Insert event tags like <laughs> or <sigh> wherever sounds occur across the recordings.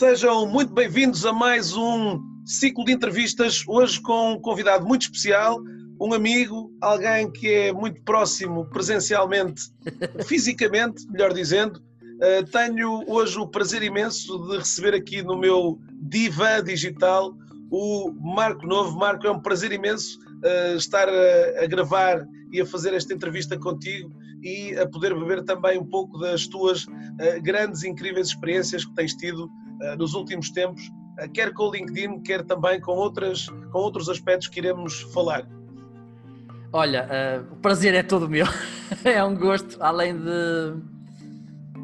Sejam muito bem-vindos a mais um ciclo de entrevistas, hoje com um convidado muito especial, um amigo, alguém que é muito próximo presencialmente, <laughs> fisicamente, melhor dizendo. Uh, tenho hoje o prazer imenso de receber aqui no meu divã digital o Marco Novo. Marco, é um prazer imenso uh, estar a, a, gravar e a fazer esta entrevista contigo e a poder beber também um pouco das tuas uh, grandes, incríveis experiências que tens tido nos últimos tempos, quer com o LinkedIn, quer também com, outras, com outros aspectos que iremos falar. Olha, uh, o prazer é todo meu. <laughs> é um gosto, além de,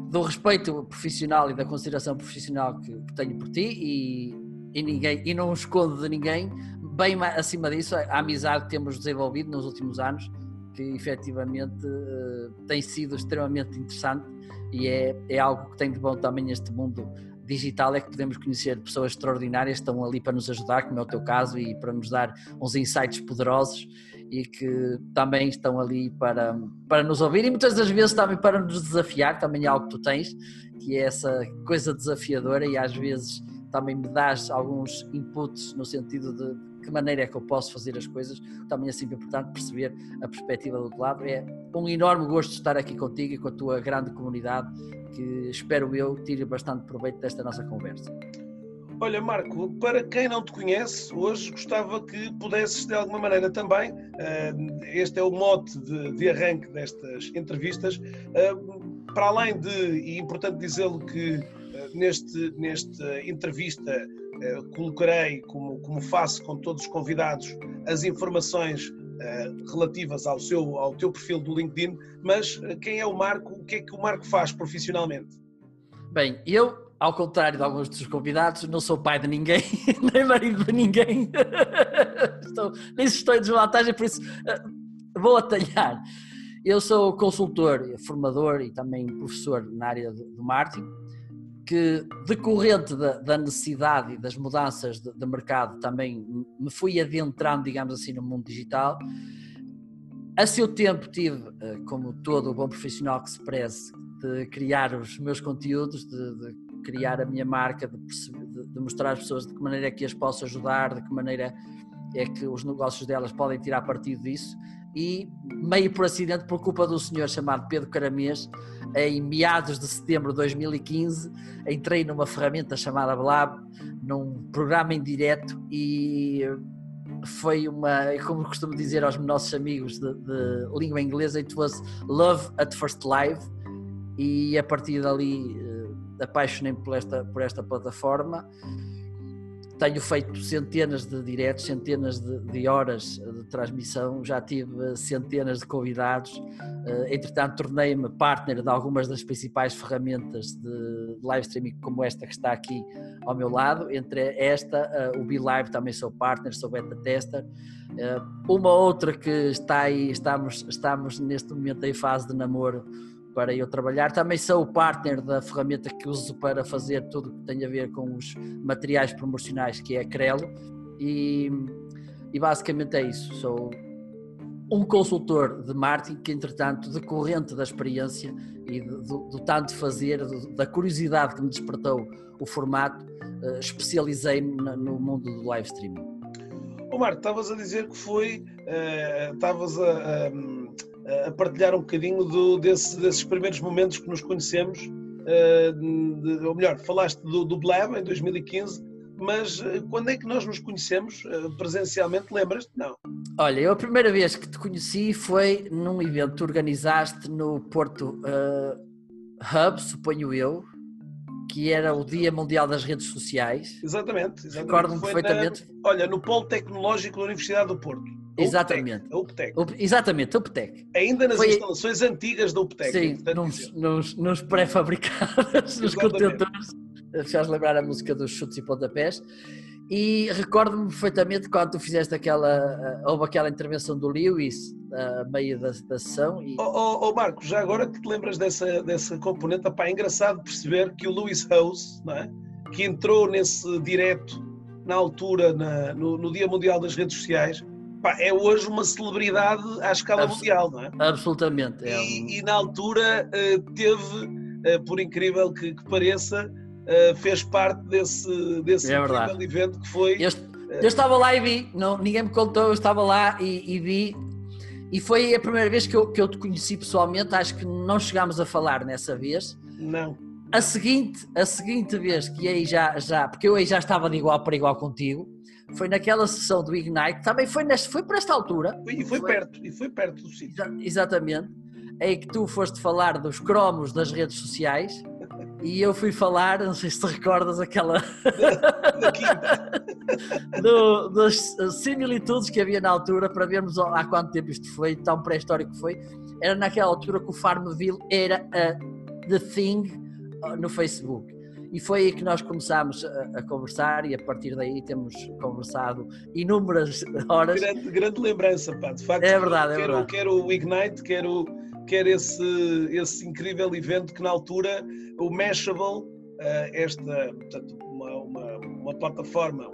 do respeito profissional e da consideração profissional que, que tenho por ti e, e, ninguém, e não escondo de ninguém, bem acima disso, a amizade que temos desenvolvido nos últimos anos, que efetivamente uh, tem sido extremamente interessante e é, é algo que tem de bom também este mundo digital é que podemos conhecer pessoas extraordinárias que estão ali para nos ajudar, como é o teu caso, e para nos dar uns insights poderosos e que também estão ali para, para nos ouvir e muitas das vezes também para nos desafiar, também é algo que tu tens, que é essa coisa desafiadora e às vezes também me dás alguns inputs no sentido de que maneira é que eu posso fazer as coisas, também é sempre importante perceber a perspectiva do outro lado. É um enorme gosto estar aqui contigo e com a tua grande comunidade, que espero eu tire bastante proveito desta nossa conversa. Olha, Marco, para quem não te conhece, hoje gostava que pudesses de alguma maneira também, este é o mote de, de arranque destas entrevistas, para além de, e importante dizê-lo que neste, nesta entrevista colocarei, como, como faço com todos os convidados, as informações relativas ao, seu, ao teu perfil do LinkedIn, mas quem é o Marco, o que é que o Marco faz profissionalmente? Bem, eu ao contrário de alguns dos convidados, não sou pai de ninguém, <laughs> nem marido de ninguém. <laughs> estou, nem estou em desvantagem, por isso eh, vou atalhar. Eu sou consultor, formador e também professor na área do marketing, que decorrente da, da necessidade e das mudanças de, de, mercado também me fui adentrando, digamos assim, no mundo digital. A seu tempo tive, eh, como todo bom profissional que se preze, de criar os meus conteúdos, de, de criar a minha marca, de, de, mostrar às pessoas de que maneira é que as posso ajudar, de que maneira é que os negócios delas podem tirar partido disso. E, meio por acidente, por culpa do senhor chamado Pedro Caramês, em meados de setembro de 2015, entrei numa ferramenta chamada Blab, num programa em direto e foi uma, como costumo dizer aos nossos amigos de, de língua inglesa, it was love at first live e a partir dali apaixonei-me por esta, por esta plataforma. Tenho feito centenas de diretos, centenas de, de, horas de transmissão, já tive centenas de convidados. Eh, entretanto, tornei-me partner de algumas das principais ferramentas de live streaming, como esta que está aqui ao meu lado. Entre esta, eh, o BeLive também sou partner, sou beta tester. Eh, uma outra que está aí, estamos, estamos neste momento em fase de namoro para eu trabalhar. Também sou o partner da ferramenta que uso para fazer tudo o que tem a ver com os materiais promocionais, que é a Crelo, e, e basicamente é isso. Sou um consultor de marketing que, entretanto, decorrente da experiência e do, do, tanto fazer, do, da curiosidade que me despertou o formato, uh, especializei-me no mundo do live streaming. Ô Marco, estavas a dizer que foi, uh, estavas a, a a partilhar um bocadinho do, desse, desses primeiros momentos que nos conhecemos, uh, de, ou melhor, falaste do, do Blab em 2015, mas uh, quando é que nós nos conhecemos uh, presencialmente? Lembras-te? Não. Olha, eu a primeira vez que te conheci foi num evento que organizaste no Porto Hub, suponho eu, que era o Dia Mundial das Redes Sociais. Exatamente. exatamente. Recordo-me perfeitamente. Na, olha, no Polo Tecnológico da Universidade do Porto. Exatamente. A UPTEC. Exatamente, a UPTEC. Ainda nas Foi... instalações antigas da UPTEC. Sim, nos, nos, nos pré-fabricados, nos contentores. Faz lembrar a música dos chutes e pontapés. E recordo-me perfeitamente quando tu fizeste aquela. Eh, houve aquela intervenção do Lewis a meio da, da sessão. E... Oh, oh, oh, Marco, já agora que te lembras dessa, dessa componente, pá, é engraçado perceber que o Lewis House, não é? que entrou nesse direto na altura, na, no, no, Dia Mundial das Redes Sociais, é hoje uma celebridade à escala Abs mundial, não é? Absolutamente. É um... e, e, na altura uh, teve, uh, por incrível que, que pareça, uh, fez parte desse, desse é evento que foi. Eu, eu, estava lá e vi, não, ninguém me contou, eu estava lá e, e vi. E foi a primeira vez que eu, que eu te conheci pessoalmente, acho que não chegámos a falar nessa vez. Não. A seguinte, a seguinte vez que aí já, já, porque eu aí já estava de igual para igual contigo, foi naquela sessão do Ignite, também foi, neste, foi por esta altura. E foi, perto, e foi perto do sítio. Exatamente. É que tu foste falar dos cromos das redes sociais e eu fui falar, não sei se te recordas, aquela. <laughs> Do, das similitudes que havia na altura para vermos há quanto tempo isto foi, tão pré-histórico que foi. Era naquela altura que o Farmville era a The Thing no Facebook. E foi aí que nós começámos a, a, conversar e a partir daí temos conversado inúmeras <laughs> horas. Grande, grande lembrança, pá. De facto, é verdade, é quero, verdade. quero o Ignite, quero, quero esse, esse incrível evento que na altura o Mashable, uh, esta, portanto, uma, uma, uma, plataforma,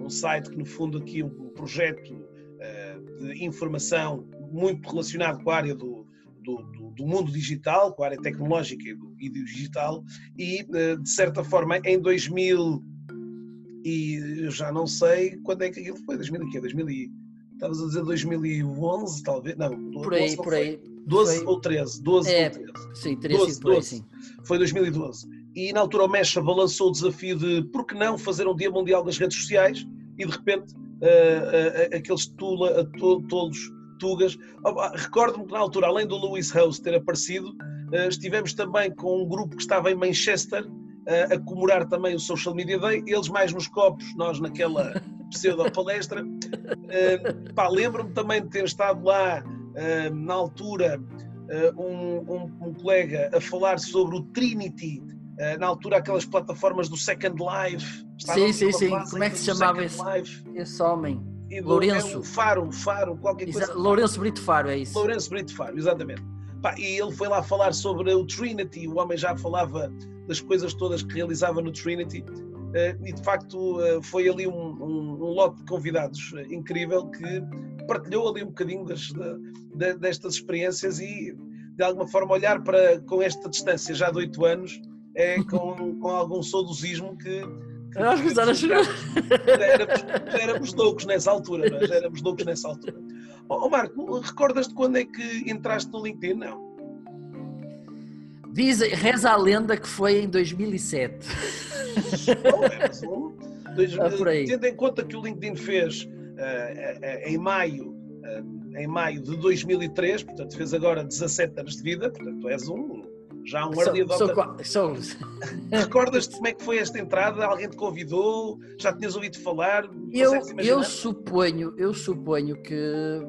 um site que no fundo aqui um projeto uh, de informação muito relacionado com a área do, do, do, do, mundo digital, com a área tecnológica e do, e do digital, e eh, de certa forma em 2000 e eu já não sei quando é que aquilo foi, 2000 e quê? 2000 e, estavas a dizer 2011 talvez, não, por aí, por aí. 12 foi... ou 13, 12 é, ou 13. Sim, teria 12, sido por 12. aí, sim. Foi 2012. E na altura o Mecha balançou o desafio de por que não fazer um Dia Mundial das Redes Sociais e de repente uh, uh, aqueles tula, tolos Tugas. Recordo-me que na altura, além do Lewis House ter aparecido, eh, estivemos também com um grupo que estava em Manchester eh, a comemorar também o Social Media Day, eles mais nos copos, nós naquela <laughs> pseudo-palestra. Eh, lembro-me também de ter estado lá na altura um, um, um colega a falar sobre o Trinity, na altura aquelas plataformas do Second Life. Sim, sim, sim. Como é que se chamava esse, esse homem? E Lourenço. É um Faro, Faro, qualquer Exa coisa. Lourenço Brito Faro, é isso. Lourenço Brito Faro, exatamente. Pá, e ele foi lá falar sobre o Trinity, o homem já falava das coisas todas que realizava no Trinity, uh, e de facto uh, foi ali um, um, um, lote de convidados uh, incrível que partilhou ali um bocadinho das, de, destas experiências e de alguma forma olhar para com esta distância já de oito anos é com, com algum saudosismo que nós éramos, éramos loucos nessa altura, não é? éramos loucos nessa altura. Ó oh, Marco, recordas-te quando é que entraste no LinkedIn? Não. Diz, reza a lenda que foi em 2007. Oh, é, dois, ah. Tendo em conta que o LinkedIn fez uh, uh, em maio uh, em maio de 2003, portanto fez agora 17 anos de vida, portanto és um já um early adopter. Sou, <laughs> Recordas-te como é que foi esta entrada? Alguém te convidou? Já tinhas ouvido falar? Eu, eu suponho, eu suponho que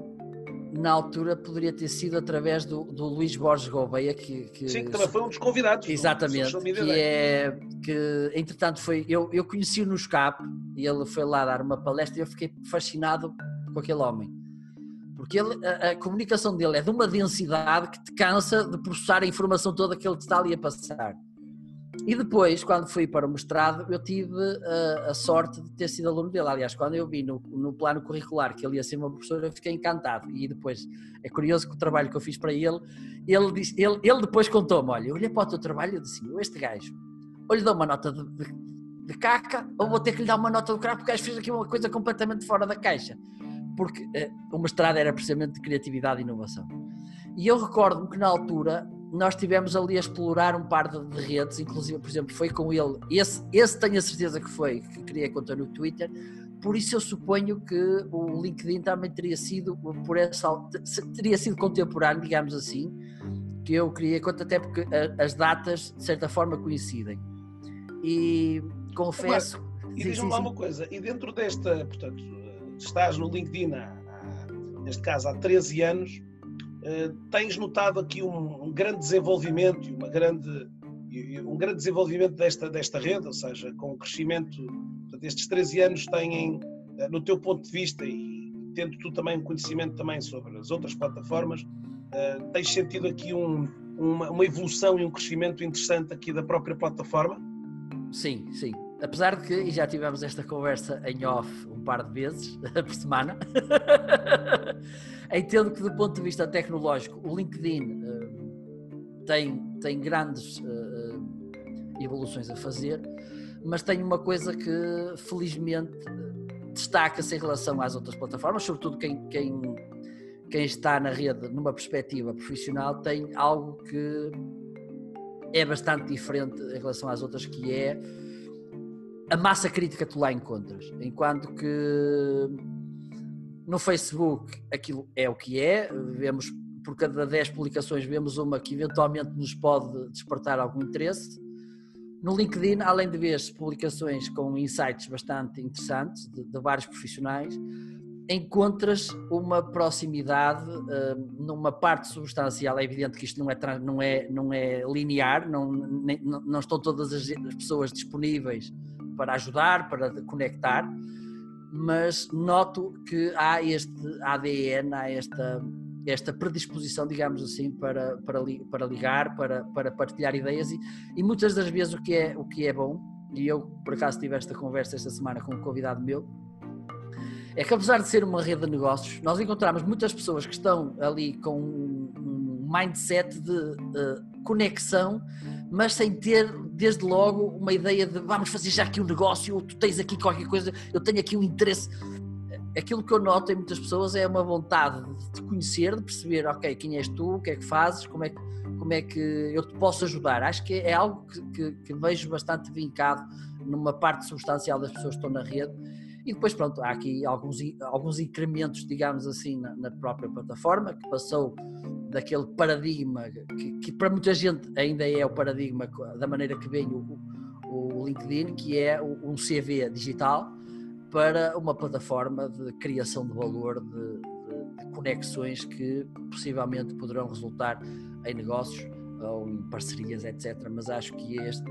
na altura poderia ter sido através do, do Luís Borges Gouveia que, que, sim, que também foi um dos convidados exatamente que é que entretanto foi eu, eu conheci-o no escape e ele foi lá dar uma palestra e eu fiquei fascinado com aquele homem porque ele, a, a, comunicação dele é de uma densidade que te cansa de processar a informação toda que ele te está ali a passar. E depois, quando fui para o mestrado, eu tive a, a sorte de ter sido aluno dele. Aliás, quando eu vi no, no, plano curricular que ele ia ser uma professora, eu fiquei encantado. E depois, é curioso que o trabalho que eu fiz para ele, ele, disse, ele, ele depois contou-me: Olha, eu olhei para o teu trabalho e disse: Este gajo, ou lhe dou uma nota de, de, de caca, ou vou ter que lhe dar uma nota do crack, porque o gajo fez aqui uma coisa completamente fora da caixa porque o mestrado era precisamente de criatividade e inovação. E eu recordo-me que na altura nós tivemos ali a explorar um par de, de, redes, inclusive, por exemplo, foi com ele, esse, esse tenho a certeza que foi, que queria conta no Twitter, por isso eu suponho que o LinkedIn também teria sido, por essa, teria sido contemporâneo, digamos assim, que eu queria conta, até porque as datas, de certa forma, coincidem. E confesso... Mas, e diz-me lá uma coisa, e dentro desta, portanto, estás no LinkedIn há, neste caso há 13 anos, tens notado aqui um, um grande desenvolvimento e uma grande um grande desenvolvimento desta, desta rede, ou seja, com o crescimento destes 13 anos têm, no teu ponto de vista e tendo tu também um conhecimento também sobre as outras plataformas, tens sentido aqui um, uma, uma evolução e um crescimento interessante aqui da própria plataforma? Sim, sim. Apesar de que, e já tivemos esta conversa em off um par de vezes <laughs> por semana, <laughs> entendo que do ponto de vista tecnológico o LinkedIn uh, tem, tem grandes uh, evoluções a fazer, mas tem uma coisa que felizmente destaca-se em relação às outras plataformas, sobretudo quem, quem, quem está na rede numa perspectiva profissional tem algo que é bastante diferente em relação às outras, que é a massa crítica tu lá encontras. Enquanto que no Facebook aquilo é o que é, vemos por cada 10 publicações vemos uma que eventualmente nos pode despertar algum interesse. No LinkedIn, além de ver publicações com insights bastante interessantes de, de vários profissionais, encontras uma proximidade uh, numa parte substancial. É evidente que isto não é, não é, não é linear, não, nem, não estão todas as pessoas disponíveis para ajudar, para conectar, mas noto que há este ADN, há esta, esta predisposição, digamos assim, para, para, para ligar, para, para partilhar ideias e, e muitas das vezes o que, é, o que é bom, e eu por acaso tive esta conversa esta semana com um convidado meu, é que apesar de ser uma rede de negócios, nós encontramos muitas pessoas que estão ali com um mindset de uh, conexão, mas sem ter desde logo uma ideia de vamos fazer já aqui um negócio, ou tu tens aqui qualquer coisa, eu tenho aqui um interesse. Aquilo que eu noto em muitas pessoas é uma vontade de conhecer, de perceber, ok, quem és tu, o que é que fazes, como é que, como é que eu te posso ajudar. Acho que é algo que, que, que vejo bastante vincado numa parte substancial das pessoas que estão na rede e depois, pronto, há aqui alguns, alguns incrementos, digamos assim, na, na própria plataforma, que passou daquele paradigma que, que, para muita gente ainda é o paradigma da maneira que vem o, o LinkedIn, que é um CV digital para uma plataforma de criação de valor, de, de, de conexões que possivelmente poderão resultar em negócios ou em parcerias, etc. Mas acho que este,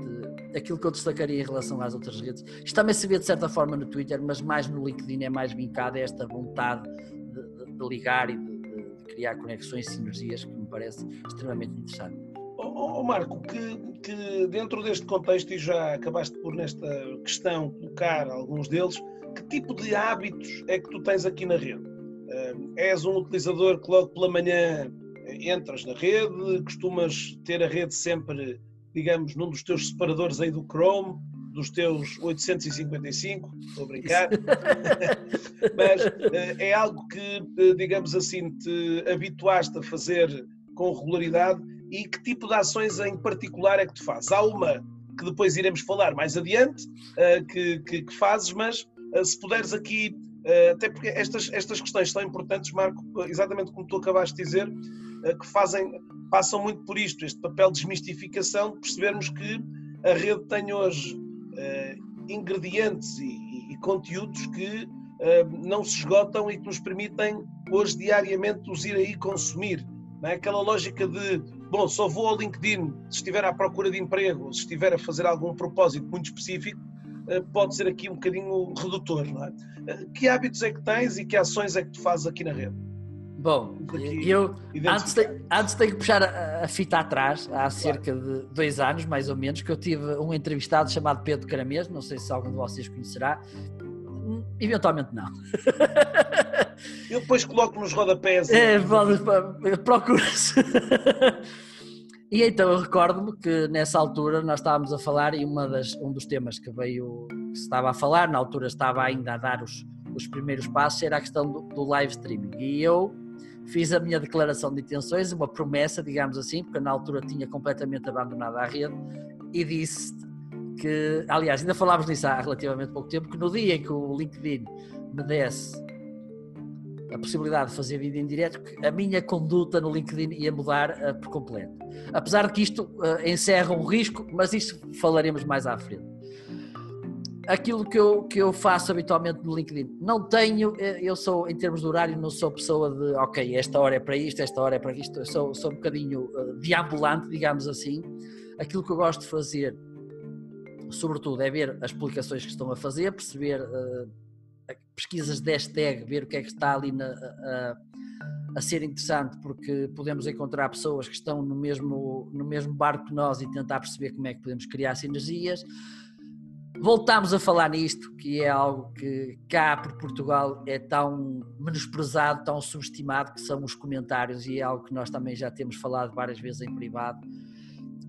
aquilo que eu destacaria em relação às outras redes, isto também se vê de certa forma no Twitter, mas mais no LinkedIn é mais vincado é esta vontade de, de, de ligar e de, de, criar conexões sinergias que me parece extremamente interessante. Oh, oh Marco, que, que, dentro deste contexto, e já acabaste por nesta questão colocar alguns deles, que tipo de hábitos é que tu tens aqui na rede? Uh, és um utilizador que logo pela manhã entras na rede, costumas ter a rede sempre, digamos, num dos teus separadores aí do Chrome, dos teus 855, estou a brincar, <laughs> mas eh, é algo que, eh, digamos assim, te habituaste a fazer com regularidade e que tipo de ações em particular é que tu fazes? Há uma que depois iremos falar mais adiante, eh, que, que, que fazes, mas se puderes aqui, até porque estas, estas questões são importantes, Marco, exatamente como tu acabaste de dizer, que fazem, passam muito por isto, este papel de desmistificação, de percebermos que a rede tem hoje uh, ingredientes e, e, conteúdos que uh, não se esgotam e que nos permitem hoje diariamente os ir aí consumir. É? Aquela lógica de, bom, só vou ao LinkedIn se estiver à procura de emprego, se estiver a fazer algum propósito muito específico, uh, pode ser aqui um bocadinho redutor. Não é? que hábitos é que tens e que ações é que tu fazes aqui na rede? Bom, eu antes, de, antes tenho que puxar a, a, fita atrás, há cerca de dois anos, mais ou menos, que eu tive um entrevistado chamado Pedro Caramês, não sei se algum de vocês conhecerá, eventualmente não. Eu depois coloco nos rodapés. É, procura-se. E então eu recordo-me que nessa altura nós estávamos a falar e uma das, um dos temas que veio, que se estava a falar, na altura estava ainda a dar os, os primeiros passos, era a questão do, do live streaming. E eu fiz a minha declaração de intenções, uma promessa, digamos assim, porque na altura tinha completamente abandonado a rede e disse que, aliás, ainda falámos nisso há relativamente pouco tempo, que no dia em que o LinkedIn me desse a possibilidade de fazer vídeo em direto, que a minha conduta no LinkedIn ia mudar uh, por completo. Apesar de que isto uh, encerra um risco, mas isso falaremos mais à frente. Aquilo que eu, que eu faço habitualmente no LinkedIn. Não tenho, eh, eu sou, em termos de horário, não sou pessoa de, ok, esta hora é para isto, esta hora é para isto, eu sou, sou um bocadinho uh, deambulante, digamos assim. Aquilo que eu gosto de fazer, sobretudo, é ver as publicações que estão a fazer, perceber uh, pesquisas de hashtag, ver o que é que está ali na, a, a ser interessante, porque podemos encontrar pessoas que estão no mesmo, no mesmo barco que nós e tentar perceber como é que podemos criar sinergias voltámos a falar nisto, que é algo que cá por Portugal é tão menosprezado, tão subestimado, que são os comentários, e é algo que nós também já temos falado várias vezes em privado.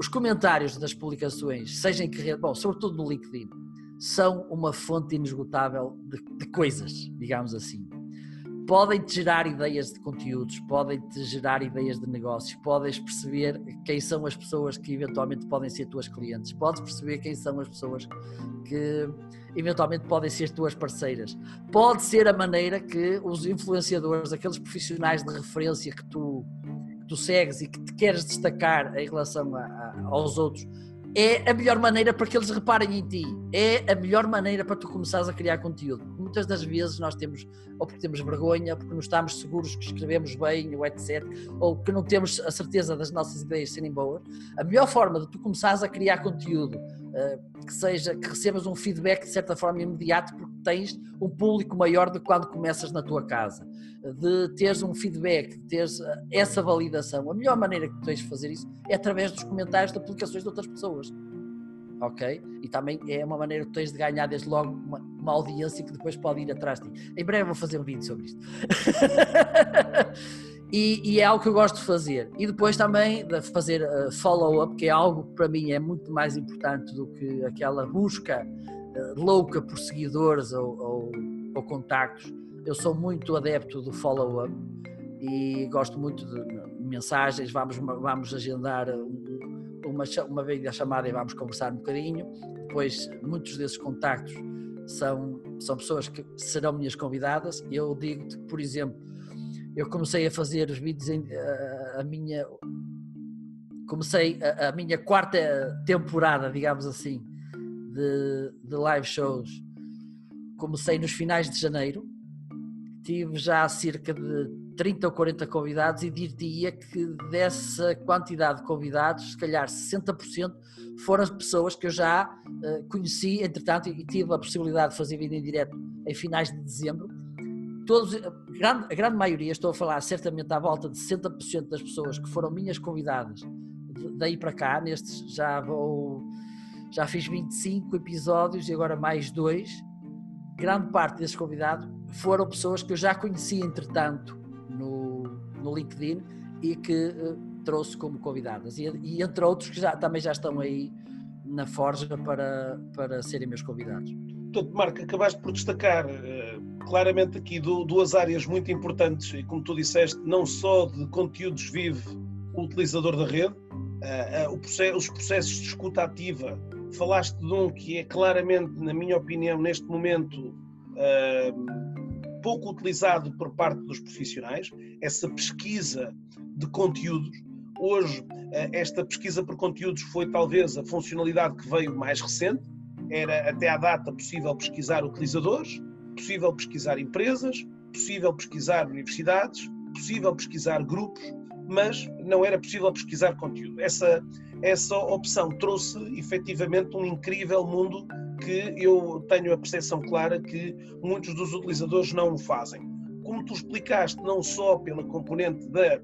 Os comentários das publicações, seja em que rede, bom, sobretudo no LinkedIn, são uma fonte inesgotável de, de coisas, digamos assim podem-te gerar ideias de conteúdos, podem-te gerar ideias de negócios, podes perceber quem são as pessoas que eventualmente podem ser tuas clientes, podes perceber quem são as pessoas que eventualmente podem ser tuas parceiras. Pode ser a maneira que os influenciadores, aqueles profissionais de referência que tu, que tu segues e que te queres destacar em relação a, a, aos outros, é a melhor maneira para que eles reparem em ti. É a melhor maneira para tu começares a criar conteúdo. Muitas das vezes nós temos, ou porque temos vergonha, porque não estamos seguros que escrevemos bem, ou etc., ou que não temos a certeza das nossas ideias serem boas. A melhor forma de tu começares a criar conteúdo que seja, que recebas um feedback de certa forma imediato, porque tens um público maior do que quando começas na tua casa, de teres um feedback, de teres eh, essa validação. A melhor maneira que tens de fazer isso é através dos comentários de aplicações de outras pessoas. Ok? E também é uma maneira que tens de ganhar desde logo uma, uma audiência que depois pode ir atrás de ti. Em breve vou fazer um vídeo sobre isto. <laughs> E, e, é algo que eu gosto de fazer. E depois também de fazer uh, follow-up, que é algo que para mim é muito mais importante do que aquela busca uh, louca por seguidores ou, ou, ou, contactos. Eu sou muito adepto do follow-up e gosto muito de mensagens. Vamos, vamos agendar uma, uma vez chamada e vamos conversar um bocadinho. Depois, muitos desses contactos são, são pessoas que serão minhas convidadas. Eu digo-te, por exemplo, eu comecei a fazer os vídeos em, a, a minha comecei a, a, minha quarta temporada, digamos assim, de, de live shows. Comecei nos finais de janeiro, tive já cerca de 30 ou 40 convidados e diria que dessa quantidade de convidados, se calhar 60% foram pessoas que eu já uh, conheci, entretanto, e tive a possibilidade de fazer vídeo em direto em finais de dezembro todos, a grande, a grande maioria, estou a falar certamente à volta de 60% das pessoas que foram minhas convidadas daí para cá, nestes já vou, já fiz 25 episódios e agora mais dois, grande parte desses convidados foram pessoas que eu já conhecia entretanto no, no LinkedIn e que uh, trouxe como convidadas e, e, entre outros que já, também já estão aí na forja para, para serem meus convidados. Portanto, Marco, acabaste por destacar uh, claramente aqui duas áreas muito importantes e, como tu disseste, não só de conteúdos vive o utilizador da rede, uh, processo, os processos de escuta ativa. Falaste de um que é claramente, na minha opinião, neste momento, pouco utilizado por parte dos profissionais, essa pesquisa de conteúdos. Hoje, esta pesquisa por conteúdos foi talvez a funcionalidade que veio mais recente, era até à data possível pesquisar utilizadores, possível pesquisar empresas, possível pesquisar universidades, possível pesquisar grupos, mas não era possível pesquisar conteúdo. Essa, essa opção trouxe efetivamente um incrível mundo que eu tenho a percepção clara que muitos dos utilizadores não o fazem. Como tu explicaste, não só pela componente da,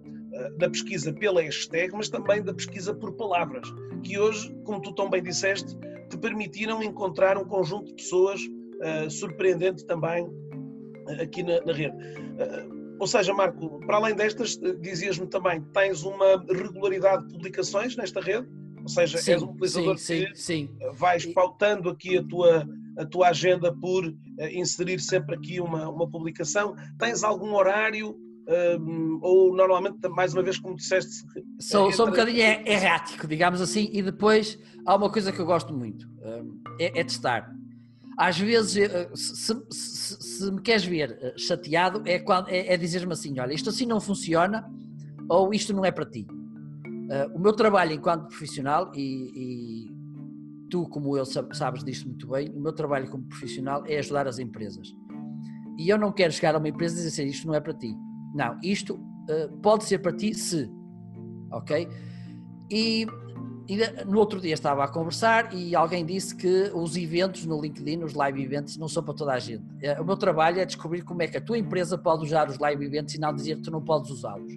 da pesquisa pela hashtag, mas também da pesquisa por palavras, que hoje, como tu tão bem disseste, te permitiram encontrar um conjunto de pessoas uh, surpreendente também uh, aqui na, na rede. Uh, ou seja, Marco, para além destas, dizias-me também, tens uma regularidade de publicações nesta rede? Ou seja, sim, és um utilizador sim, que sim, vais pautando aqui a tua, a tua agenda por inserir sempre aqui uma, uma publicação. Tens algum horário um, ou normalmente, mais uma vez, como disseste. Sou, entra... sou um bocadinho errático, digamos assim, e depois há uma coisa que eu gosto muito: um, é, é, testar. Às vezes, eh, se, se, se, me queres ver eh, chateado, é, é, é dizer-me assim: olha, isto assim não funciona, ou isto não é para ti. Uh, o meu trabalho enquanto profissional, e, e tu, como eu, sabes disto muito bem, o meu trabalho como profissional é ajudar as empresas. E eu não quero chegar a uma empresa e dizer assim, isto não é para ti. Não, isto uh, pode ser para ti se. Ok? E, e, no outro dia estava a conversar e alguém disse que os eventos no LinkedIn, os live events, não são para toda a gente. Eh, o meu trabalho é descobrir como é que a tua empresa pode usar os live events e não dizer que tu não podes usá-los.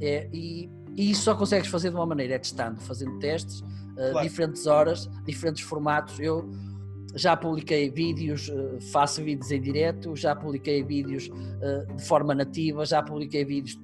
É, e, e isso só consegues fazer de uma maneira, é testando, fazendo testes, uh, claro. diferentes horas, diferentes formatos. Eu já publiquei vídeos, uh, faço vídeos em direto, já publiquei vídeos uh, de forma nativa, já publiquei vídeos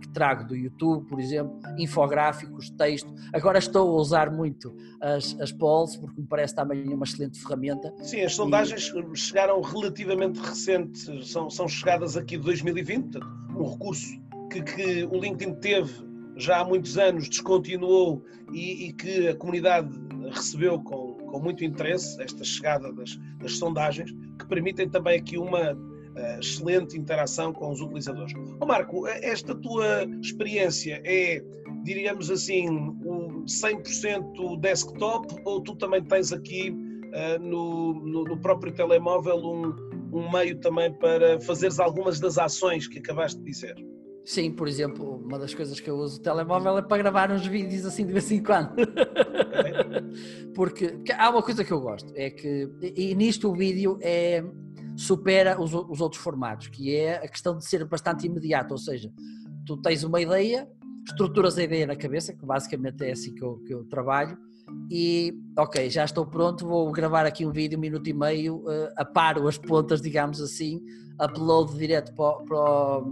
que trago do YouTube, por exemplo, infográficos, texto. Agora estou a usar muito as, as polls, porque me parece também uma excelente ferramenta. Sim, as sondagens e... chegaram relativamente recentes, são, são chegadas aqui de 2020, um recurso que, que o LinkedIn teve já há muitos anos descontinuou e, e que a comunidade recebeu com, com muito interesse esta chegada das, das sondagens, que permitem também aqui uma uh, excelente interação com os utilizadores. Oh, Marco, esta tua experiência é, diríamos assim, um 100% desktop ou tu também tens aqui uh, no, no, no, próprio telemóvel um, um meio também para fazeres algumas das ações que acabaste de dizer? Sim, por exemplo, uma das coisas que eu uso o telemóvel é para gravar uns vídeos assim de vez em quando. Porque, há uma coisa que eu gosto, é que, e nisto o vídeo é, supera os, os outros formatos, que é a questão de ser bastante imediato, ou seja, tu tens uma ideia, estruturas a ideia na cabeça, que basicamente é assim que eu, que eu trabalho, e ok, já estou pronto, vou gravar aqui um vídeo, um minuto e meio, uh, aparo as pontas, digamos assim, upload direto para, para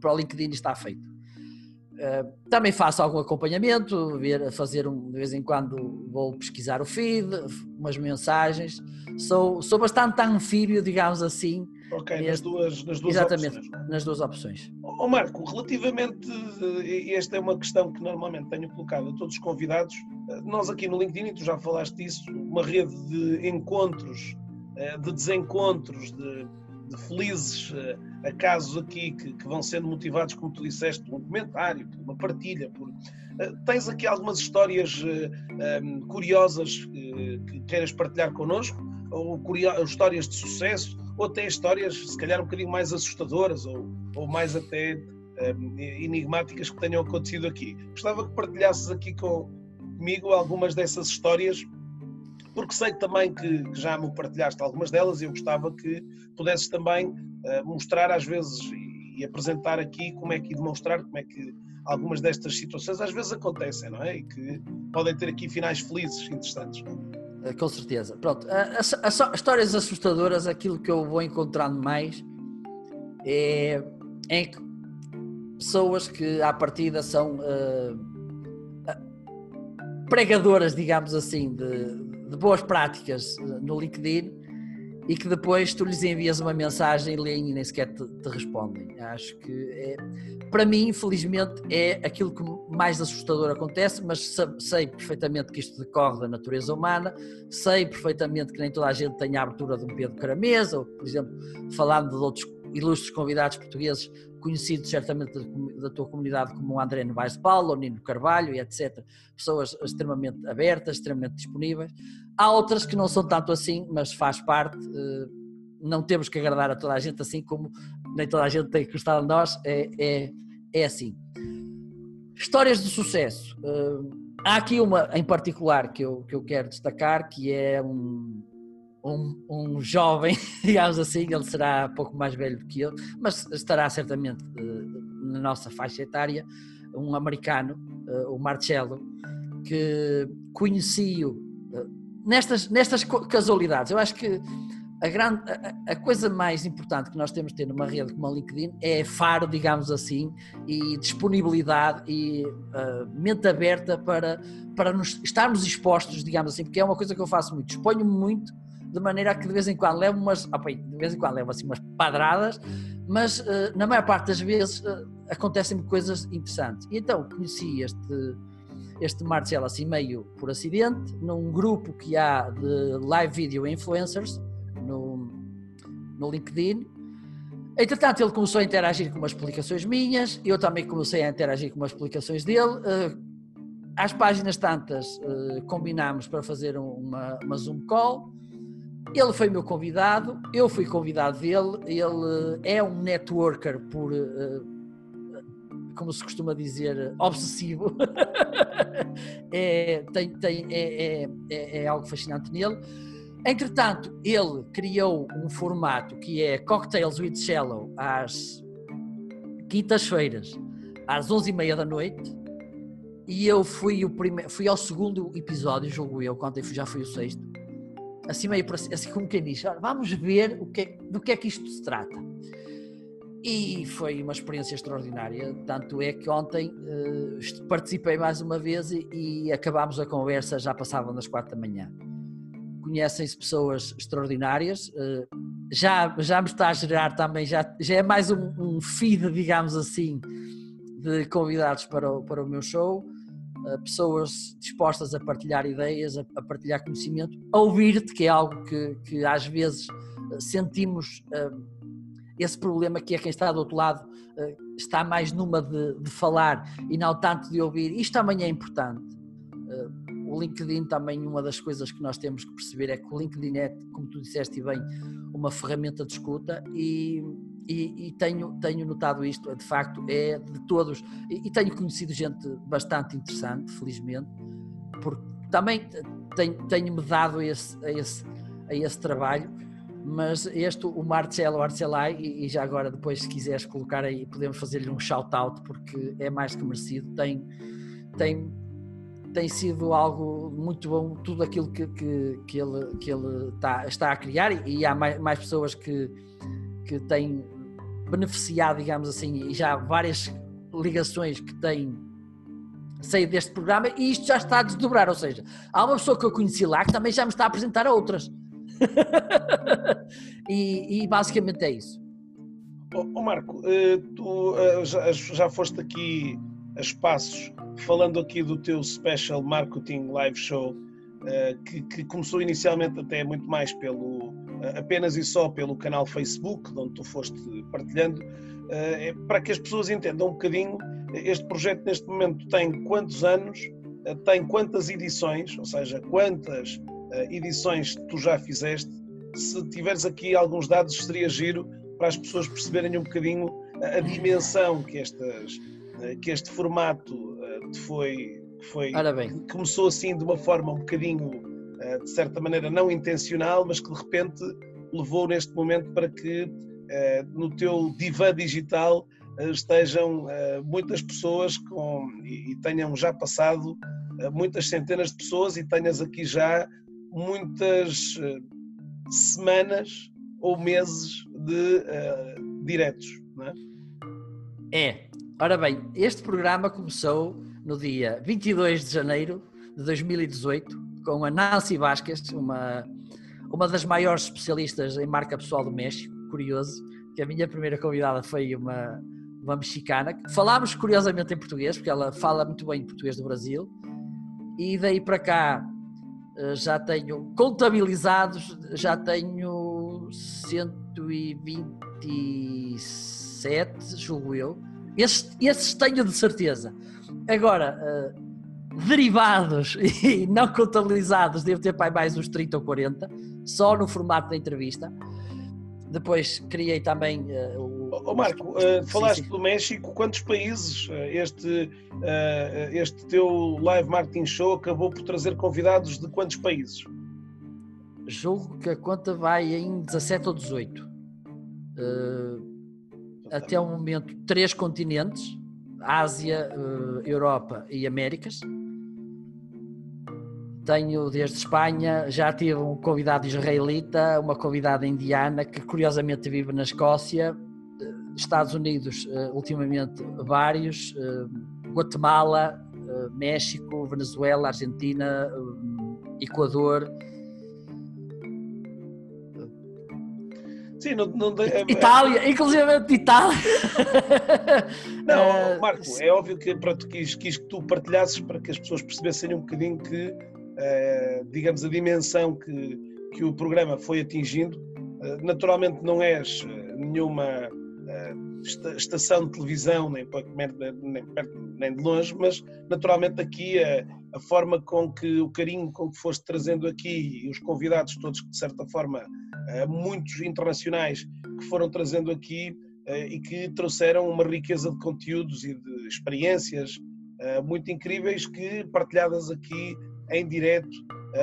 para o LinkedIn está feito. Uh, também faço algum acompanhamento, ver, fazer um, de vez em quando vou pesquisar o feed, umas mensagens. Sou, sou bastante anfíbio, digamos assim. Ok, nas, duas, nas duas exatamente, opções. nas duas opções. Oh, Marco, relativamente, e esta é uma questão que normalmente tenho colocado a todos os convidados, eh, nós aqui no LinkedIn, e tu já falaste disso, uma rede de encontros, eh, de desencontros, de, de felizes a casos aqui que, que, vão sendo motivados, como tu disseste, por um comentário, por uma partilha. Por, uh, tens aqui algumas histórias uh, eh, um, curiosas uh, que queiras partilhar connosco? Ou histórias de sucesso? Ou até histórias, se calhar, um bocadinho mais assustadoras ou, ou mais até um, enigmáticas que tenham acontecido aqui? Gostava que partilhasses aqui com, comigo algumas dessas histórias porque sei também que, que, já me partilhaste algumas delas e eu gostava que pudesses também uh, mostrar às vezes e, e, apresentar aqui como é que e demonstrar como é que algumas destas situações às vezes acontecem, não é? E que podem ter aqui finais felizes, interessantes. É? Com certeza. Pronto, as, as, as, histórias assustadoras, aquilo que eu vou encontrando mais é, é pessoas que à partida são uh, pregadoras, digamos assim, de, de boas práticas eh, no LinkedIn e que depois tu lhes envias uma mensagem, leem e nem sequer te, te respondem. Acho que, é, para mim, infelizmente, é aquilo que mais assustador acontece, mas sei perfeitamente que isto decorre da natureza humana, sei perfeitamente que nem toda a gente tem a abertura de um Pedro Caramesa, ou, por exemplo, falando de outros ilustres convidados portugueses conhecidos certamente da tua comunidade como o André Novaes Paulo, o Nino Carvalho e etc. Pessoas extremamente abertas, extremamente disponíveis. Há outras que não são tanto assim, mas faz parte. Eh, não temos que agradar a toda a gente assim como nem toda a gente tem que gostar de nós, é, é, é assim. Histórias de sucesso. Eh, há aqui uma em particular que eu, que eu quero destacar, que é um, um, um jovem, <laughs> digamos assim, ele será pouco mais velho do que eu, mas estará certamente uh, na nossa faixa etária, um americano, uh, o Marcelo, que conheci-o uh, nestas, nestas casualidades. Eu acho que a, grande, a, a, coisa mais importante que nós temos de ter numa rede como a LinkedIn é faro, digamos assim, e disponibilidade e mente aberta para, para nos, estarmos expostos, digamos assim, porque é uma coisa que eu faço muito, exponho-me muito de maneira a que de vez em quando levo umas, opa, de vez em quando levo assim umas padradas, mas uh, na maior parte das vezes uh, acontecem coisas interessantes. E então conheci este, este Marcelo assim meio por acidente, num grupo que há de live video influencers no, no LinkedIn. Entretanto, ele começou a interagir com umas explicações minhas, eu também comecei a interagir com umas explicações dele. Uh, às páginas tantas, combinámos para fazer uma, uma Zoom call. Ele foi meu convidado, eu fui convidado dele. Ele é um networker por, uh, como se costuma dizer, obsessivo. <laughs> é, tem, tem, é, é, é, é algo fascinante nele. Entretanto, ele criou um formato que é Cocktails with Shallow às quintas-feiras, às 11h30 da noite. E eu fui, o primeiro, fui ao segundo episódio, jogo eu, quando já fui o sexto. Assim meio assim como quem diz, vamos ver o que, do que é que isto se trata. E foi uma experiência extraordinária, tanto é que ontem uh, participei mais uma vez e, e acabámos a conversa, já passavam das quatro da manhã conhecem-se pessoas extraordinárias. Uh, já, já me está a gerar também, já, já é mais um, um feed, digamos assim, de convidados para o, para o meu show. Pessoas dispostas a partilhar ideias, a, partilhar conhecimento, a ouvir-te, que é algo que, que às vezes uh, sentimos esse problema que é quem está do outro lado está mais numa de, de, falar e não tanto de ouvir. Isto também é importante o LinkedIn também, uma das coisas que nós temos que perceber é que o LinkedIn é, como tu disseste bem, uma ferramenta de escuta e, e, e tenho, tenho notado isto, de facto, é de todos, e, e, tenho conhecido gente bastante interessante, felizmente, porque também tenho, tenho-me dado a esse, a, esse, a esse trabalho, mas este, o Marcelo Arcelai, e, e já agora depois se quiseres colocar aí, podemos fazer-lhe um shout-out, porque é mais que merecido, tem, tem tem sido algo muito bom, tudo aquilo que, que, que ele, que ele está, está a criar e, há mais, mais pessoas que, que têm beneficiado, digamos assim, e já várias ligações que têm saído deste programa e isto já está a desdobrar, ou seja, há uma pessoa que eu conheci lá que também já me está a apresentar a outras. <laughs> e, e, basicamente é isso. Oh Marco, eh, tu eh, já, já foste aqui a espaços falando aqui do teu Special Marketing Live Show, uh, que, que, começou inicialmente até muito mais pelo, apenas e só pelo canal Facebook, onde tu foste partilhando, uh, é para que as pessoas entendam um bocadinho, este projeto neste momento tem quantos anos, tem quantas edições, ou seja, quantas edições tu já fizeste, se tiveres aqui alguns dados seria giro para as pessoas perceberem um bocadinho a dimensão que estas que este formato foi, foi começou assim de uma forma um bocadinho, eh, de certa maneira, não intencional, mas que de repente levou neste momento para que eh, no teu divã digital eh, estejam muitas pessoas com, e tenham já passado muitas centenas de pessoas e tenhas aqui já muitas semanas ou meses de uh, diretos, não é? É. Ora bem, este programa começou no dia 22 de janeiro de 2018 com a Nancy Vasquez, uma, uma das maiores especialistas em marca pessoal do México, curioso, que a minha primeira convidada foi uma, uma mexicana. Falámos curiosamente em português, porque ela fala muito bem português do Brasil, e daí para cá eh, já tenho contabilizados, já tenho 127, julgo eu. Esses, esses tenho de certeza. Agora, uh, derivados <laughs> e não contabilizados, devo ter pai mais uns 30 ou 40, só no formato da entrevista. Depois criei também uh, o. Oh, Marco, uh, falaste sim, sim. do México, quantos países este, este teu live marketing show acabou por trazer convidados de quantos países? Julgo que a conta vai em 17 ou 18. até o momento, três continentes Ásia, eh, Europa e Américas. Tenho desde Espanha, já tive um convidado israelita, uma convidada indiana que curiosamente vive na Escócia, eh, Estados Unidos, eh, ultimamente vários, Guatemala, México, Venezuela, Argentina, Equador, Sim, não, não é, Itália, é... inclusive de Itália. <laughs> Não, Marco, é óbvio que pronto, quis, quis que tu partilhasses para que as pessoas percebessem um bocadinho que, digamos, a dimensão que, que o programa foi atingindo. Uh, naturalmente não és nenhuma estação de televisão, nem, nem, nem de longe, mas naturalmente aqui a, a, forma com que o carinho com que foste trazendo aqui e os convidados todos, de certa forma, eh, muitos internacionais que foram trazendo aqui eh, e que trouxeram uma riqueza de conteúdos e de experiências eh, muito incríveis que partilhadas aqui em direto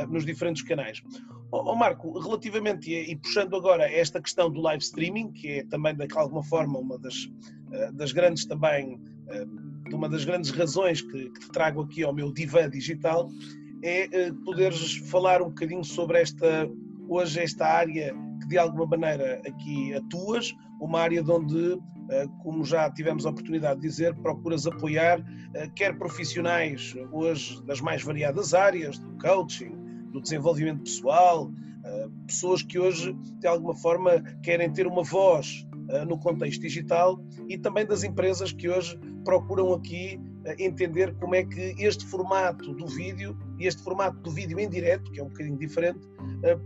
nos diferentes canais. Oh, Marco, relativamente e, puxando agora esta questão do live streaming, que é também de alguma forma uma das, eh, das grandes também, eh, uma das grandes razões que, que te trago aqui ao meu divã digital, é eh, poderes falar um bocadinho sobre esta, hoje esta área que de alguma maneira aqui atuas, uma área de onde, como já tivemos a oportunidade de dizer, procuras apoiar quer profissionais hoje das mais variadas áreas, do coaching, do desenvolvimento pessoal, eh, pessoas que hoje, de alguma forma, querem ter uma voz eh, no contexto digital e também das empresas que hoje procuram aqui eh, entender como é que este formato do vídeo e este formato do vídeo em direto, que é um bocadinho diferente,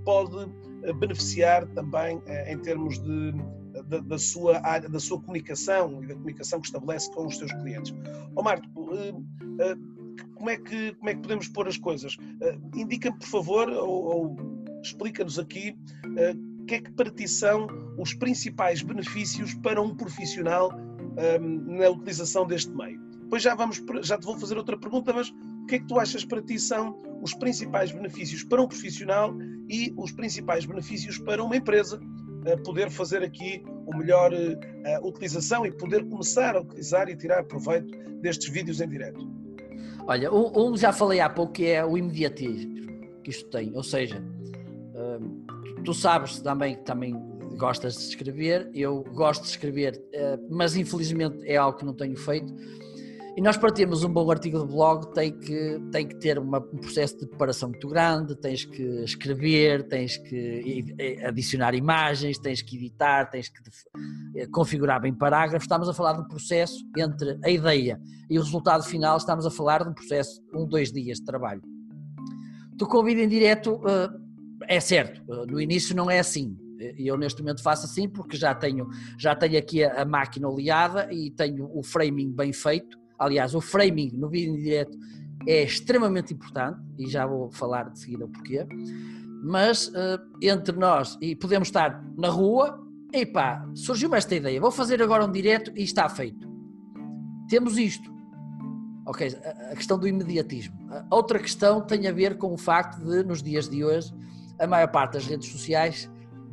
pode beneficiar também em termos de, da, da, sua área, da sua comunicação e da comunicação que estabelece com os seus clientes. Ó Marco, como é que, como é que podemos pôr as coisas? Indica-me, por favor, ou, ou explica-nos aqui o que é que para ti são os principais benefícios para um profissional na utilização deste meio. Depois já, vamos, já te vou fazer outra pergunta, mas que é que tu achas para ti são os principais benefícios para um profissional e os principais benefícios para uma empresa uh, poder fazer aqui o melhor uh, utilização e poder começar a utilizar e tirar proveito destes vídeos em direto? Olha, um, já falei há pouco que é o imediatismo que isto tem, ou seja, hum, tu sabes também que também gostas de escrever, eu gosto de escrever, uh, mas infelizmente é algo que não tenho feito. E nós para termos um bom artigo de blog tem que, tem que ter uma, um processo de preparação muito grande, tens que escrever, tens que adicionar imagens, tens que editar, tens que eh, configurar bem parágrafos. Estamos a falar de um processo entre a ideia e o resultado final, estamos a falar de um processo um, dois dias de trabalho. Tu vídeo em direto eh, é certo, eh, no início não é assim. Eu neste momento faço assim porque já tenho, já tenho aqui a máquina oleada e tenho o framing bem feito Aliás, o framing no vídeo em direto é extremamente importante e já vou falar de seguida o porquê. Mas uh, entre nós e podemos estar na rua, e pá, surgiu-me esta ideia, vou fazer agora um direto e está feito. Temos isto. Ok, a questão do imediatismo. Outra questão tem a ver com o facto de, nos dias de hoje, a maior parte das redes sociais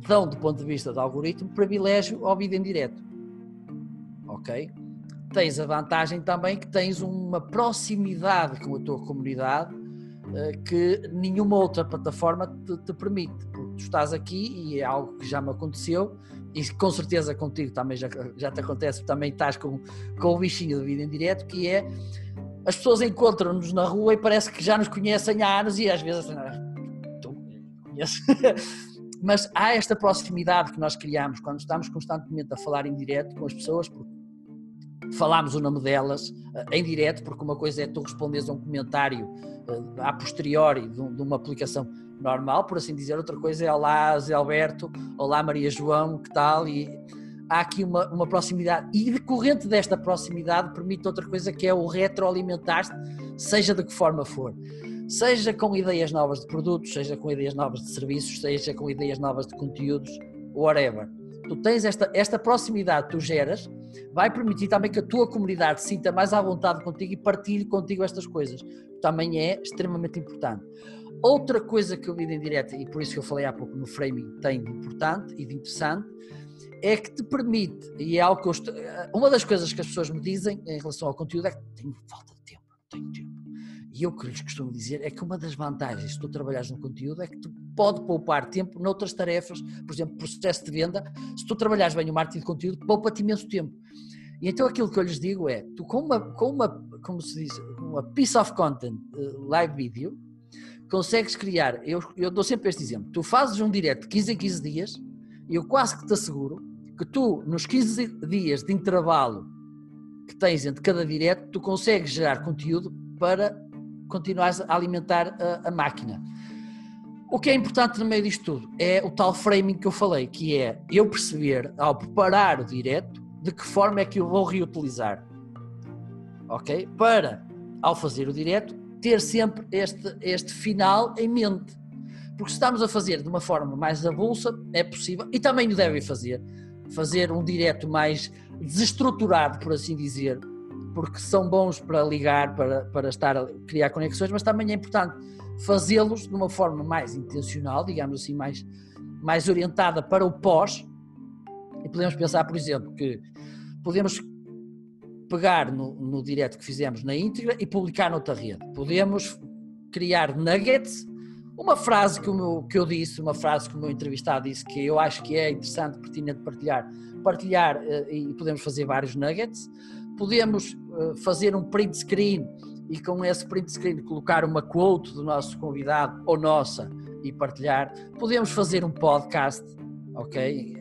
dão, do ponto de vista do algoritmo, privilégio ao vídeo em direto. Ok? Tens a vantagem também que tens uma proximidade com a tua comunidade eh, que nenhuma outra plataforma te, te, permite. Porque tu estás aqui e é algo que já me aconteceu e com certeza contigo também já, já te acontece, também estás com, com o bichinho de vida em direto, que é as pessoas encontram-nos na rua e parece que já nos conhecem há anos e às vezes assim, tu conheces. <laughs> Mas há esta proximidade que nós criamos quando estamos constantemente a falar em direto com as pessoas, porque falámos o nome delas uh, em direto, porque uma coisa é tu responderes a um comentário uh, a posteriori de, uma aplicação normal, por assim dizer, outra coisa é Olá Zé Alberto, Olá Maria João, que tal? E há aqui uma, uma proximidade, e decorrente desta proximidade permite outra coisa que é o retroalimentar-se, seja de que forma for. Seja com ideias novas de produtos, seja com ideias novas de serviços, seja com ideias novas de conteúdos, whatever. Tu tens esta, esta proximidade tu geras, vai permitir também que a tua comunidade sinta mais à vontade contigo e partilhe contigo estas coisas. Também é extremamente importante. Outra coisa que eu vi em direto, e por isso que eu falei há pouco no framing, tem de importante e de interessante, é que te permite, e é algo que eu estou, uma das coisas que as pessoas me dizem em relação ao conteúdo é que tenho falta de tempo, não tenho tempo. E eu que lhes costumo dizer é que uma das vantagens de tu trabalhares no conteúdo é que tu pode poupar tempo noutras tarefas, por exemplo, processo de venda. Se tu trabalhares bem o marketing de conteúdo, poupa-te imenso tempo. E então aquilo que eu lhes digo é, tu com uma, com uma como se diz, uma piece of content, uh, live video, consegues criar, eu, eu dou sempre este exemplo, tu fazes um direto de 15 em 15 dias, e eu quase que te asseguro que tu, nos 15 dias de intervalo que tens entre cada direto, tu consegues gerar conteúdo para continuares a alimentar a, a máquina. O que é importante no meio disto tudo é o tal framing que eu falei, que é eu perceber, ao preparar o direto, de que forma é que eu vou reutilizar. Ok? Para, ao fazer o direto, ter sempre este, este final em mente. Porque se estamos a fazer de uma forma mais avulsa, é possível, e também o devem fazer, fazer um direto mais desestruturado, por assim dizer, porque são bons para ligar, para, para estar a criar conexões, mas também é importante fazê-los de uma forma mais intencional, digamos assim, mais, mais orientada para o pós. E podemos pensar, por exemplo, que podemos pegar no, no direto que fizemos na íntegra e publicar noutra rede. Podemos criar nuggets, uma frase que, meu, que eu disse, uma frase que o meu entrevistado disse que eu acho que é interessante, pertinente partilhar, partilhar uh, e podemos fazer vários nuggets. Podemos uh, fazer um print screen e com esse print screen colocar uma quote do nosso convidado ou nossa e partilhar. Podemos fazer um podcast, ok?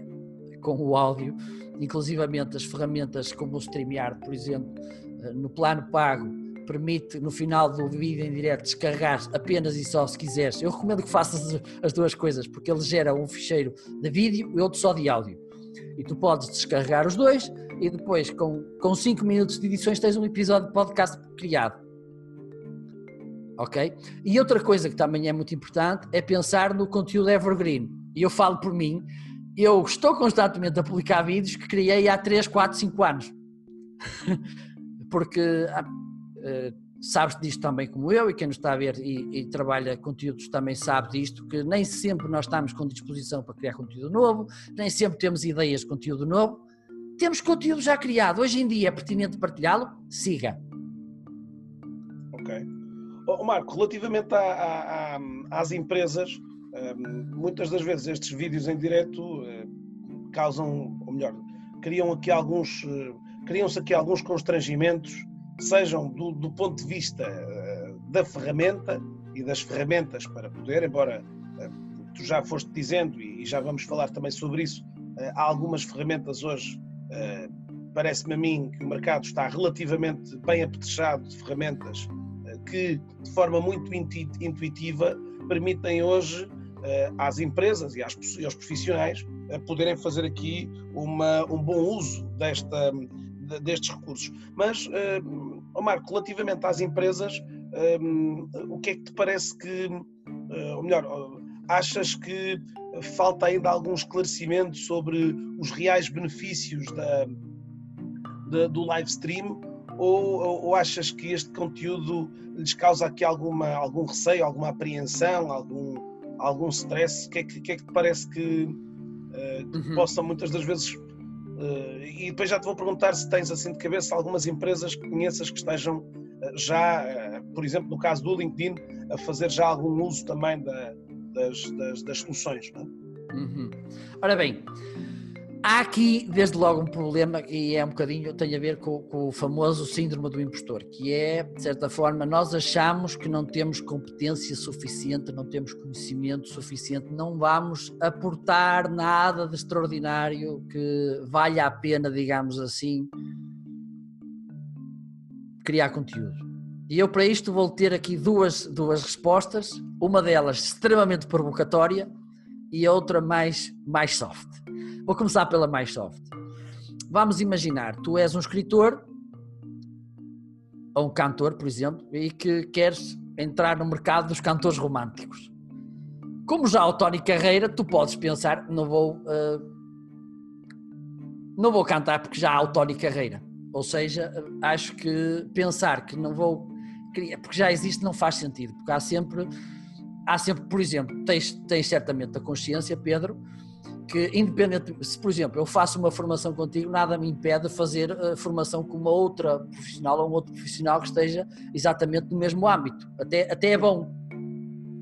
Com o áudio inclusivamente as ferramentas como o StreamYard, por exemplo, eh, no plano pago, permite no final do vídeo em direto descarregar apenas e só se quiseres. Eu recomendo que faças as duas coisas, porque ele gera um ficheiro de vídeo e outro só de áudio. E tu podes descarregar os dois e depois, com 5 minutos de edições, tens um episódio de podcast criado. Ok? E outra coisa que também é muito importante é pensar no conteúdo evergreen. E eu falo por mim, eu estou constantemente a publicar vídeos que criei há 3, 4, 5 anos. <laughs> Porque uh, sabes disto também como eu, e quem nos está a ver e, e, trabalha conteúdos também sabe disto, que nem sempre nós estamos com disposição para criar conteúdo novo, nem sempre temos ideias de conteúdo novo. Temos conteúdo já criado. Hoje em dia é pertinente partilhá-lo? Siga. Ok. Oh, Marco, relativamente a, a, a, às empresas, muitas das vezes estes vídeos em direto eh, causam, ou melhor, criam aqui alguns, eh, criam-se aqui alguns constrangimentos, sejam do, do, ponto de vista da ferramenta e das ferramentas para poder, embora tu já foste dizendo e já vamos falar também sobre isso, há algumas ferramentas hoje, parece-me a mim que o mercado está relativamente bem apetrechado de ferramentas que de forma muito intuitiva permitem hoje eh, às empresas e, às, aos profissionais poderem fazer aqui uma, um bom uso desta, destes recursos. Mas, uh, Marco, relativamente às empresas, o que é que te parece que, ou melhor, achas que falta ainda algum esclarecimento sobre os reais benefícios da, da do live stream? Ou, ou, achas que este conteúdo lhes causa aqui alguma, algum receio, alguma apreensão, algum, algum stress? O que, é que, que, é que te parece que, uh, que uhum. possam muitas das vezes. Uh, e depois já te vou perguntar se tens assim de cabeça algumas empresas que conheças que estejam uh, já, por exemplo, no caso do LinkedIn, a fazer já algum uso também da, das, das, das, soluções. Não é? uhum. Ora bem, Há aqui, desde logo, um problema e é um bocadinho, tem a ver com, com, o famoso síndrome do impostor, que é, de certa forma, nós achamos que não temos competência suficiente, não temos conhecimento suficiente, não vamos aportar nada de extraordinário que valha a pena, digamos assim, criar conteúdo. E eu, para isto, vou ter aqui duas, duas respostas, uma delas extremamente provocatória e a outra mais, mais soft. Vou começar pela mais soft. Vamos imaginar, tu és um escritor ou um cantor, por exemplo, e que queres entrar no mercado dos cantores românticos. Como já o Tony Carreira, tu podes pensar, não vou, uh, não vou cantar porque já há o Tony Carreira. Ou seja, acho que pensar que não vou, porque já existe, não faz sentido, porque há sempre, há sempre, por exemplo, tens, tens certamente a consciência, Pedro, que independente, se por exemplo eu faço uma formação contigo, nada me impede de fazer a formação com uma outra profissional ou um outro profissional que esteja exatamente no mesmo âmbito. Até, até é bom.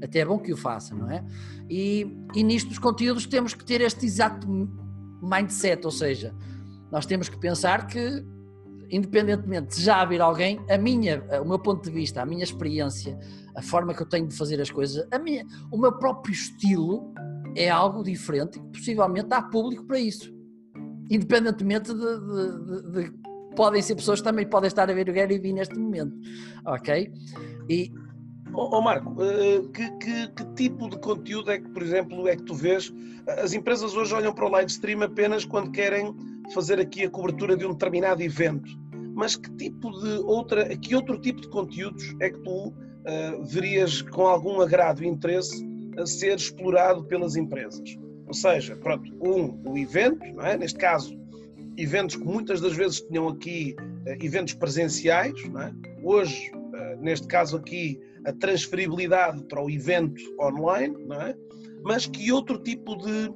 Até é bom que o faça, não é? E, e nisto dos conteúdos temos que ter este exato mindset, ou seja, nós temos que pensar que independentemente de já haver alguém, a minha, o meu ponto de vista, a minha experiência, a forma que eu tenho de fazer as coisas, a minha, o meu próprio estilo é algo diferente possivelmente há público para isso. Independentemente de, de, de, de, podem ser pessoas que também podem estar a ver o Gary Vee neste momento, ok? E Oh, oh Marco, uh, que, que, que, tipo de conteúdo é que, por exemplo, é que tu vês? As empresas hoje olham para o live stream apenas quando querem fazer aqui a cobertura de um determinado evento. Mas que tipo de outra, que outro tipo de conteúdos é que tu uh, verias com algum agrado e interesse a ser explorado pelas empresas? Ou seja, pronto, um, o evento, é? neste caso, eventos que muitas das vezes tinham aqui uh, eventos presenciais, é? hoje, uh, neste caso aqui, a transferibilidade para o evento online, é? mas que outro tipo de,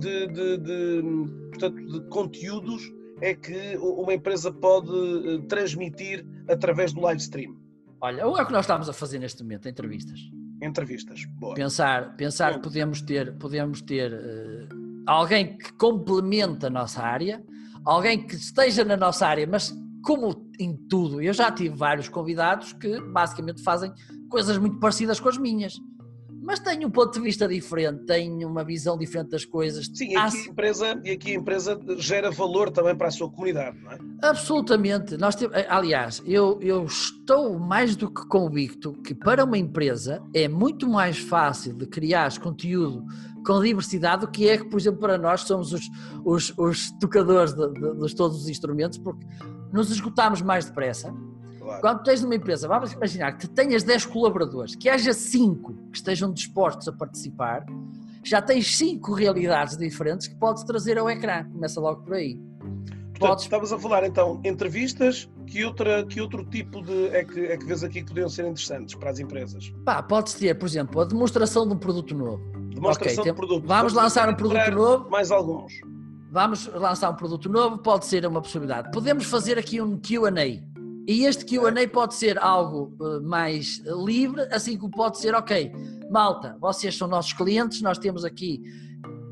de, de, de, portanto, de conteúdos é que uma empresa pode uh, transmitir através do live stream? Olha, é o que nós estamos a fazer neste momento, entrevistas. Entrevistas, boa. Pensar, pensar que podemos ter, podemos ter uh, alguém que complementa a nossa área, alguém que esteja na nossa área, mas como em tudo, eu já tive vários convidados que basicamente fazem coisas muito parecidas com as minhas mas tem um ponto de vista diferente, tem uma visão diferente das coisas. Sim, e aqui, a empresa, e aqui a empresa gera valor também para a sua comunidade, não é? Absolutamente. Nós temos, aliás, eu, eu estou mais do que convicto que para uma empresa é muito mais fácil de criar conteúdo com diversidade do que é que, por exemplo, para nós somos os, os, os tocadores de, de, de todos os instrumentos, porque nos esgotamos mais depressa Claro. Quando tens numa empresa, vamos imaginar que tenhas 10 colaboradores, que haja 5 que estejam dispostos a participar, já tens 5 realidades diferentes que podes trazer ao ecrã. Começa logo por aí. Portanto, podes... estavas a falar então entrevistas, que, outra, que outro tipo de é que, é que vês aqui que poderiam ser interessantes para as empresas? Pá, podes ter, por exemplo, a demonstração de um produto novo. Demonstração okay, de produto. Vamos, vamos lançar um produto novo. Mais alguns. Vamos lançar um produto novo, pode ser uma possibilidade. Podemos fazer aqui um QA e este QA pode ser algo uh, mais livre, assim como pode ser, ok, malta, vocês são nossos clientes, nós temos aqui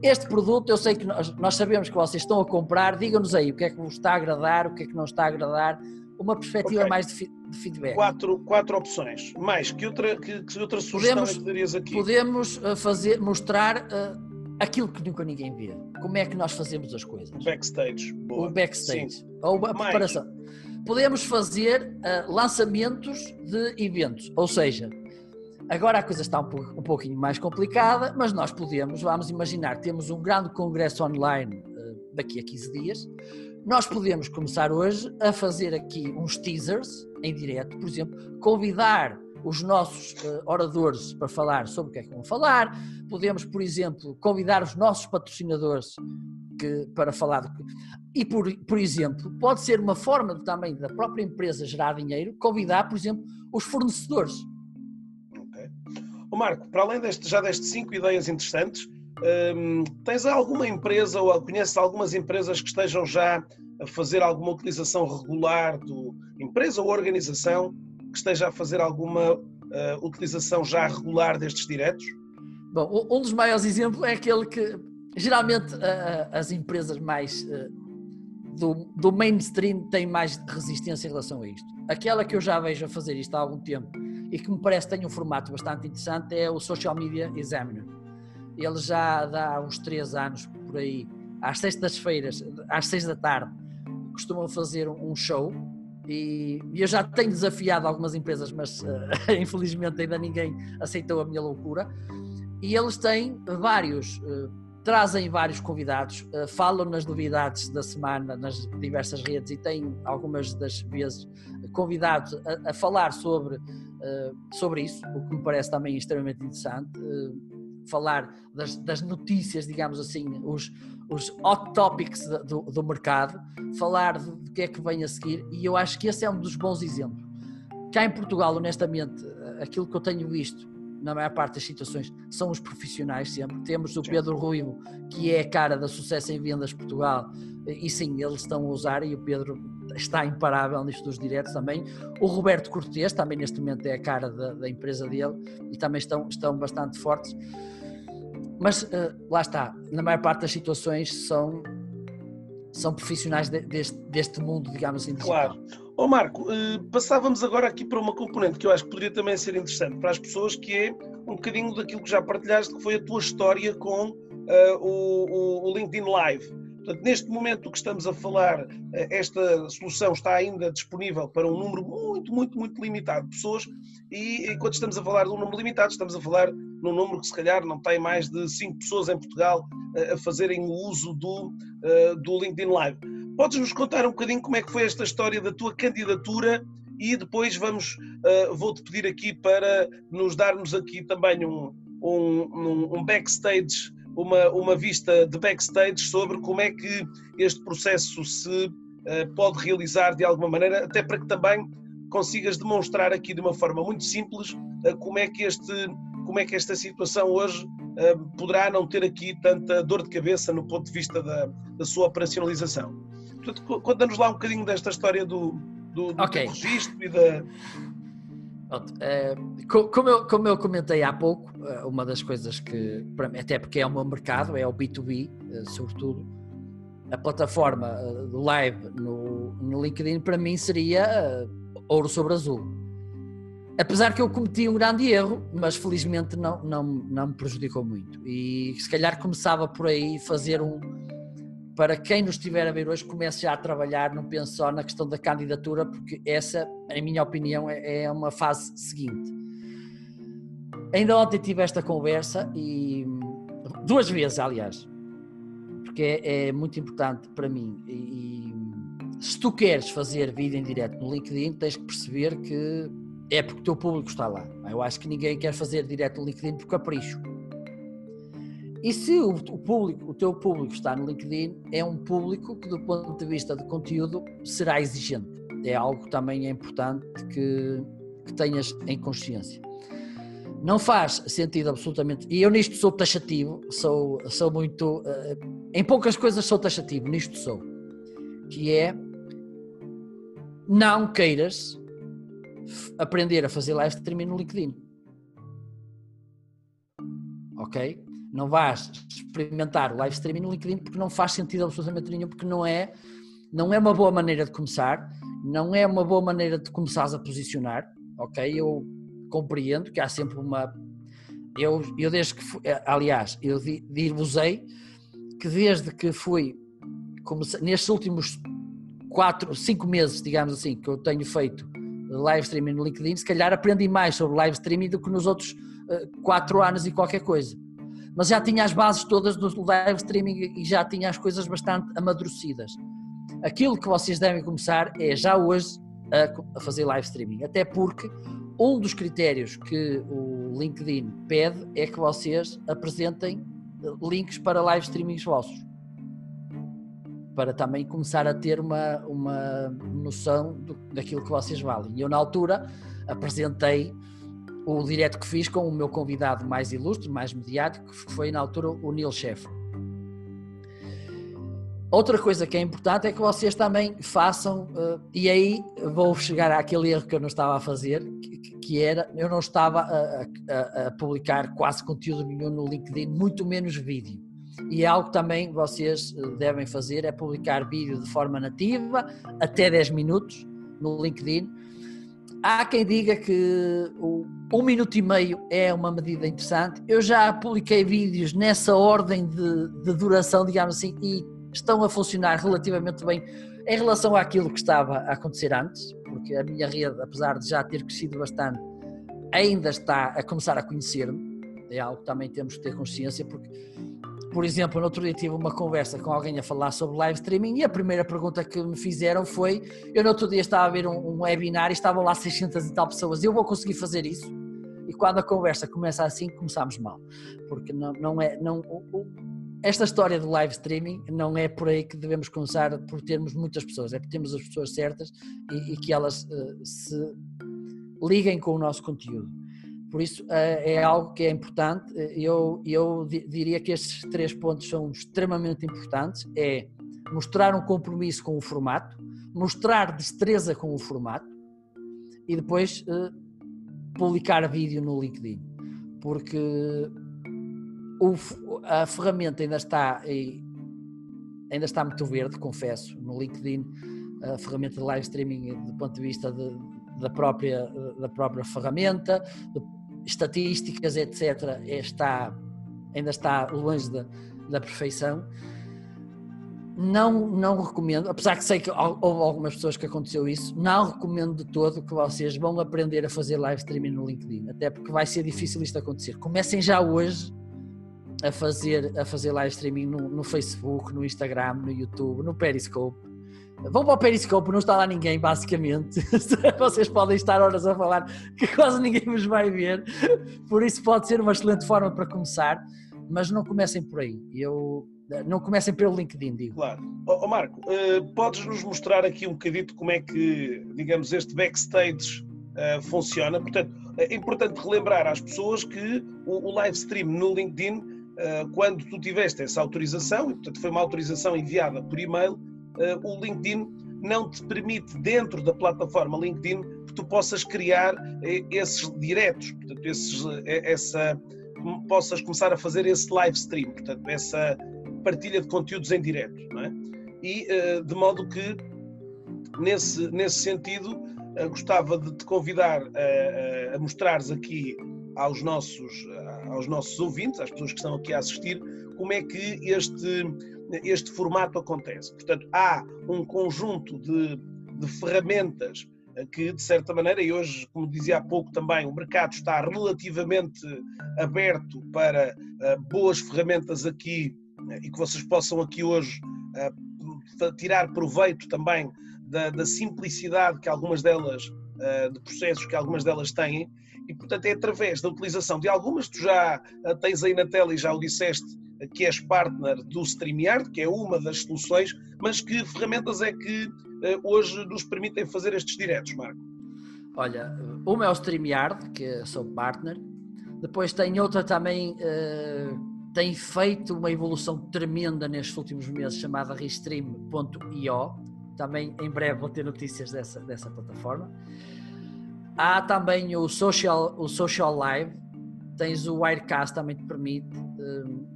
este produto, eu sei que nós, nós sabemos que vocês estão a comprar, digam-nos aí o que é que vos está a agradar, o que é que não está a agradar, uma perspectiva okay. mais de, de, feedback. Quatro, quatro opções. Mais, que outra, que, que outra sugestão podemos, que darias aqui? Podemos uh, fazer, mostrar uh, aquilo que nunca ninguém vê. Como é que nós fazemos as coisas. O backstage. Boa. O backstage. Sim. Ou a mais. preparação podemos fazer uh, lançamentos de eventos. Ou seja, agora a coisa está um, pouco, um pouquinho mais complicada, mas nós podemos, vamos imaginar, temos um grande congresso online uh, daqui a 15 dias. Nós podemos começar hoje a fazer aqui uns teasers em direto, por exemplo, convidar os nossos uh, oradores para falar sobre o que é que vão falar. Podemos, por exemplo, convidar os nossos patrocinadores que, para falar do que. E, por, por exemplo, pode ser uma forma também da própria empresa gerar dinheiro, convidar, por exemplo, os fornecedores. Ok. Marco, para além deste, já deste cinco ideias interessantes, hum, tens alguma empresa ou conheces algumas empresas que estejam já a fazer alguma utilização regular do empresa ou organização que esteja a fazer alguma uh, utilização já regular destes diretos? Bom, um dos maiores exemplos é aquele que geralmente as empresas mais do, do, mainstream têm mais resistência em relação a isto. Aquela que eu já vejo a fazer isto há algum tempo e que me parece que tem um formato bastante interessante é o Social Media Examiner. Ele já dá uns três anos por aí, às sextas-feiras, às seis da tarde, costumam fazer um show e eu já tenho desafiado algumas empresas, mas uh, <laughs> infelizmente ainda ninguém aceitou a minha loucura. E eles têm vários uh, trazem vários convidados, uh, falam nas novidades da semana nas diversas redes e têm algumas das vezes convidados a, a falar sobre, sobre isso, o que me parece também extremamente interessante. Falar das, das, notícias, digamos assim, os, os hot topics do, do mercado, falar do que é que vem a seguir, e eu acho que esse é um dos bons exemplos. Cá em Portugal, honestamente, aquilo que eu tenho visto na maior parte das situações, são os profissionais sempre. Temos o Pedro Ruivo, que é a cara da sucesso em vendas Portugal, e sim, eles estão a usar, e o Pedro está imparável nisto dos diretos também. O Roberto Cortes também neste momento é a cara da, da empresa dele, e também estão, estão bastante fortes. Mas uh, lá está, na maior parte das situações são, são profissionais de, deste, deste mundo, digamos assim, digital. Claro. Oh Marco, eh, passávamos agora aqui para uma componente que eu acho que poderia também ser interessante para as pessoas, que é um bocadinho daquilo que já partilhaste, que foi a tua história com uh, o, o, LinkedIn Live. Portanto, neste momento que estamos a falar, eh, esta solução está ainda disponível para um número muito, muito, muito limitado de pessoas e enquanto estamos a falar de um número limitado, estamos a falar num número que se calhar não tem mais de 5 pessoas em Portugal eh, a fazerem o uso do, eh, do LinkedIn Live. Podes-nos contar um bocadinho como é que foi esta história da tua candidatura e depois vamos, vou-te pedir aqui para nos darmos aqui também um, um, um backstage uma, uma vista de backstage sobre como é que este processo se uh, pode realizar de alguma maneira, até para que também consigas demonstrar aqui de uma forma muito simples uh, como, é que este, como é que esta situação hoje uh, poderá não ter aqui tanta dor de cabeça no ponto de vista da, da sua operacionalização. Portanto, conta-nos lá um bocadinho desta história do, do, do okay. registro e da, é, como, eu, como eu comentei há pouco, eh, uma das coisas que, até porque é o meu mercado, é o B2B, eh, sobretudo, a plataforma do live no, no LinkedIn para mim seria ouro sobre azul. Apesar que eu cometi um grande erro, mas felizmente não, não, não me prejudicou muito. E se calhar começava por aí fazer um, para quem nos estiver a ver hoje, comece já a trabalhar, não pense só na questão da candidatura, porque essa, em minha opinião, é, é uma fase seguinte. Ainda ontem tive esta conversa e duas vezes, aliás, porque é, é muito importante para mim. E, e, se tu queres fazer vídeo em direto no LinkedIn, tens que perceber que é porque o teu público está lá. Eu acho que ninguém quer fazer direto no LinkedIn por capricho e se o, o, público, o teu público está no LinkedIn, é um público que, do ponto de vista de conteúdo, será exigente. É algo que também é importante que, que tenhas em consciência. Não faz sentido absolutamente. E eu nisto sou taxativo, sou, sou muito. Uh, em poucas coisas sou taxativo, nisto sou. Que é. Não queiras aprender a fazer live streaming no LinkedIn. Ok? Não vais experimentar o live streaming no LinkedIn porque não faz sentido absolutamente nenhum, porque não é, não é uma boa maneira de começar, não é uma boa maneira de começares a posicionar, ok? Eu compreendo que há sempre uma. Eu, eu desde que fui, eh, aliás, eu dir-vos-ei que desde que fui, comecei, nestes últimos quatro, cinco meses, digamos assim, que eu tenho feito live streaming no LinkedIn, se calhar aprendi mais sobre live streaming do que nos outros uh, quatro anos e qualquer coisa mas já tinha as bases todas do live streaming e já tinha as coisas bastante amadurecidas. Aquilo que vocês devem começar é já hoje a, a fazer live streaming, até porque um dos critérios que o LinkedIn pede é que vocês apresentem links para live streamings vossos para também começar a ter uma, uma noção do, daquilo que vocês valem. E eu, na altura, apresentei o direto que fiz com o meu convidado mais ilustre, mais mediático, que foi na altura o Neil Sheffer. Outra coisa que é importante é que vocês também façam, uh, e aí vou chegar àquele erro que eu não estava a fazer, que, era, eu não estava a, a, a, publicar quase conteúdo nenhum no LinkedIn, muito menos vídeo. E é algo também vocês eh, devem fazer, é publicar vídeo de forma nativa, até 10 minutos no LinkedIn, Há quem diga que o um minuto e meio é uma medida interessante. Eu já publiquei vídeos nessa ordem de, de duração, digamos assim, e estão a funcionar relativamente bem em relação àquilo que estava a acontecer antes, porque a minha rede, apesar de já ter crescido bastante, ainda está a começar a conhecer-me. É algo que também temos que ter consciência, porque por exemplo, no outro dia tive uma conversa com alguém a falar sobre live streaming e a primeira pergunta que me fizeram foi: eu no outro dia estava a ver um, um webinar e estavam lá 600 e tal pessoas, eu vou conseguir fazer isso? E quando a conversa começa assim, começamos mal, porque não, não é. Não, esta história do live streaming não é por aí que devemos começar por termos muitas pessoas, é por termos as pessoas certas e, e que elas uh, se liguem com o nosso conteúdo. Por isso eh, é algo que é importante. Eu, eu diria que estes três pontos são extremamente importantes. É mostrar um compromisso com o formato, mostrar destreza com o formato e depois uh, publicar vídeo no LinkedIn. Porque a ferramenta ainda está ainda está muito verde, confesso, no LinkedIn, a ferramenta de live streaming do ponto de vista de, da, própria, da própria ferramenta, estatísticas, etc., está, ainda está longe da, da perfeição. não, não recomendo, apesar que sei que houve algumas pessoas que aconteceu isso, não recomendo de todo que vocês vão aprender a fazer live streaming no LinkedIn, até porque vai ser difícil isto acontecer. Comecem já hoje a fazer, a fazer live streaming no, no Facebook, no Instagram, no YouTube, no Periscope Vão para o Periscope, não está lá ninguém, basicamente. <laughs> Vocês podem estar horas a falar que quase ninguém vos vai ver. Por isso pode ser uma excelente forma para começar, mas não comecem por aí. Eu não comecem pelo LinkedIn, digo. Claro. Oh, Marco, uh, podes nos mostrar aqui um bocadito como é que, digamos, este backstage uh, funciona? Portanto, é importante relembrar às pessoas que o, o live stream no LinkedIn, uh, quando tu tiveste essa autorização, e portanto foi uma autorização enviada por e-mail, o LinkedIn não te permite, dentro da plataforma LinkedIn, que tu possas criar eh, esses diretos, portanto, esses, eh, essa, possas começar a fazer esse live stream, portanto, essa partilha de conteúdos em direto. É? E de modo que, nesse, nesse sentido, gostava de te convidar a, a mostrares aqui aos nossos, aos nossos ouvintes, às pessoas que estão aqui a assistir, como é que este este formato acontece. Portanto, há um conjunto de, de ferramentas que, de certa maneira, e hoje, como dizia há pouco também, o mercado está relativamente aberto para uh, boas ferramentas aqui uh, e que vocês possam aqui hoje tirar proveito também da, da, simplicidade que algumas delas, de processos que algumas delas têm, e portanto é através da utilização de algumas, tu já tens aí na tela e já o disseste, que és partner do StreamYard, que é uma das soluções, mas que ferramentas é que eh, hoje nos permitem fazer estes diretos, Marco? Olha, uma é o StreamYard, que sou partner, depois tem outra também, uh, tem feito uma evolução tremenda nestes últimos meses, chamada Restream.io, também em breve vou ter notícias dessa, dessa plataforma. Há também o Social, o Social Live, tens o Wirecast também te permite. Uh,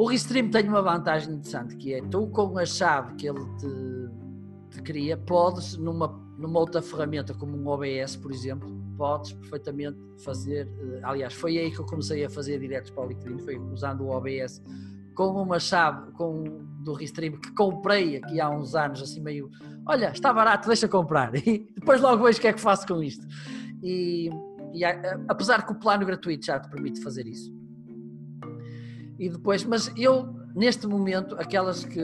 o Restream tem uma vantagem interessante que é tu com a chave que ele te, te cria, podes numa, numa outra ferramenta como um OBS, por exemplo, podes perfeitamente fazer, eh, aliás, foi aí que eu comecei a fazer diretos para o LinkedIn, foi usando o OBS com uma chave com, do Restream que comprei aqui há uns anos, assim meio, olha, está barato, deixa comprar, <laughs> e depois logo vejo o que é que faço com isto. E, e apesar que o plano gratuito já te permite fazer isso, e depois, mas eu, neste momento, aquelas que,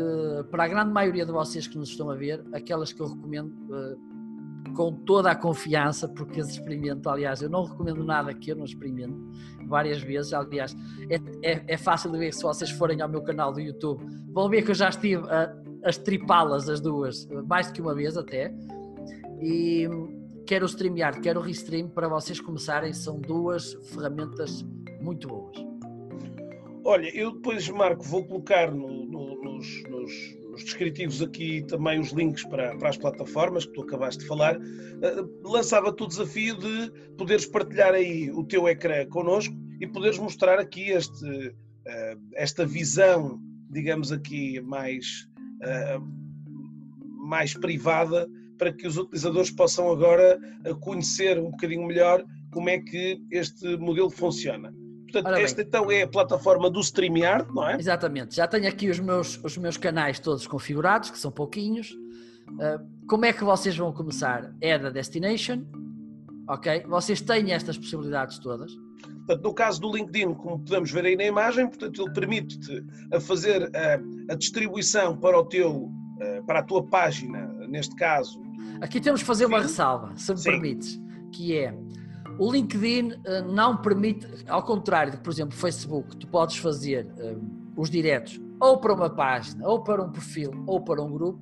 para a grande maioria de vocês que nos estão a ver, aquelas que eu recomendo uh, com toda a confiança, porque as experimento, aliás, eu não recomendo nada que eu não experimento várias vezes, aliás, é, é, é fácil de ver se vocês forem ao meu canal do YouTube, vão ver que eu já estive a, a estripá-las as duas, mais do que uma vez até, e quer o StreamYard, quer o Restream, para vocês começarem, são duas ferramentas muito boas. Olha, eu depois, Marco, vou colocar no, no, nos, nos, nos, descritivos aqui também os links para, para, as plataformas que tu acabaste de falar. Uh, Lançava-te o desafio de poderes partilhar aí o teu ecrã connosco e poderes mostrar aqui este, uh, esta visão, digamos aqui, mais, uh, mais privada para que os utilizadores possam agora conhecer um bocadinho melhor como é que este modelo funciona. Portanto, esta então é a plataforma do StreamYard, não é? Exatamente. Já tenho aqui os meus, os meus canais todos configurados, que são pouquinhos. Uh, como é que vocês vão começar? É da Destination, ok? Vocês têm estas possibilidades todas. Portanto, no caso do LinkedIn, como podemos ver aí na imagem, portanto, ele permite-te a fazer a, a, distribuição para o teu, para a tua página, neste caso. Aqui temos que fazer uma ressalva, se me Sim. permites, que é o LinkedIn uh, não permite, ao contrário de, por exemplo, Facebook, tu podes fazer uh, os diretos ou para uma página, ou para um perfil, ou para um grupo.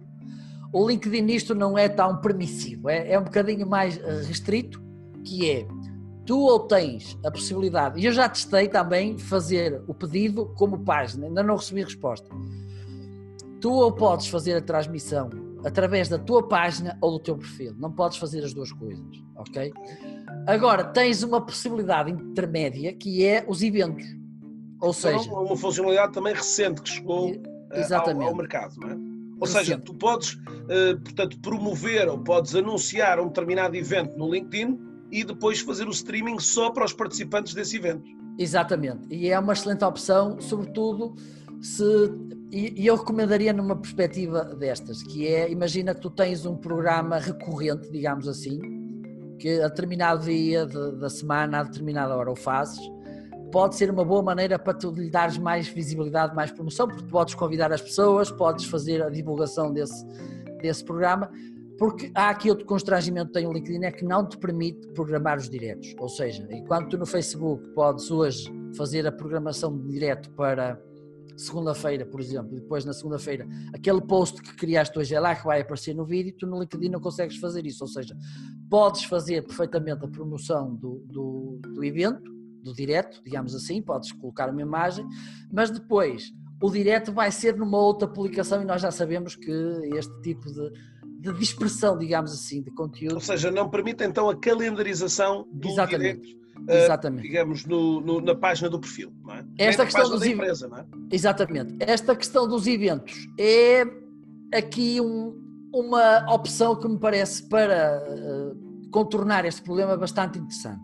O LinkedIn nisto não é tão permissivo, é, é um bocadinho mais uh, restrito, que é tu ou tens a possibilidade, e eu já testei também fazer o pedido como página, ainda não recebi resposta. Tu ou podes fazer a transmissão através da tua página ou do teu perfil, não podes fazer as duas coisas, ok? Agora, tens uma possibilidade intermédia que é os eventos. Ou seja. Uma funcionalidade também recente que chegou eh, ao, ao, mercado, não é? Ou recente. seja, tu podes, uh, portanto, promover ou podes anunciar um determinado evento no LinkedIn e depois fazer o streaming só para os participantes desse evento. Exatamente. E é uma excelente opção, sobretudo se e eu recomendaria numa perspectiva destas, que é, imagina que tu tens um programa recorrente, digamos assim, que a determinado dia de, da semana, a determinada hora o fazes, pode ser uma boa maneira para tu lhe dares mais visibilidade, mais promoção, porque podes convidar as pessoas, podes fazer a divulgação desse, desse programa, porque há aqui outro constrangimento que tem o LinkedIn, é que não te permite programar os diretos, ou seja, enquanto tu no Facebook podes hoje fazer a programação de direto para segunda-feira, por exemplo, e depois na segunda-feira, aquele post que criaste hoje é lá que vai aparecer no vídeo, tu no LinkedIn não consegues fazer isso, ou seja, podes fazer perfeitamente a promoção do, do, do evento, do direto, digamos assim, podes colocar uma imagem, mas depois o direto vai ser numa outra publicação e nós já sabemos que este tipo de, de dispersão, digamos assim, de conteúdo. Ou seja, não permite então a calendarização do Exatamente. direto Exatamente. digamos, no, no, na página do perfil. Não é? Esta é questão dos empresa, não é? Exatamente. Esta questão dos eventos é aqui um- uma opção que me parece para eh, contornar este problema bastante interessante.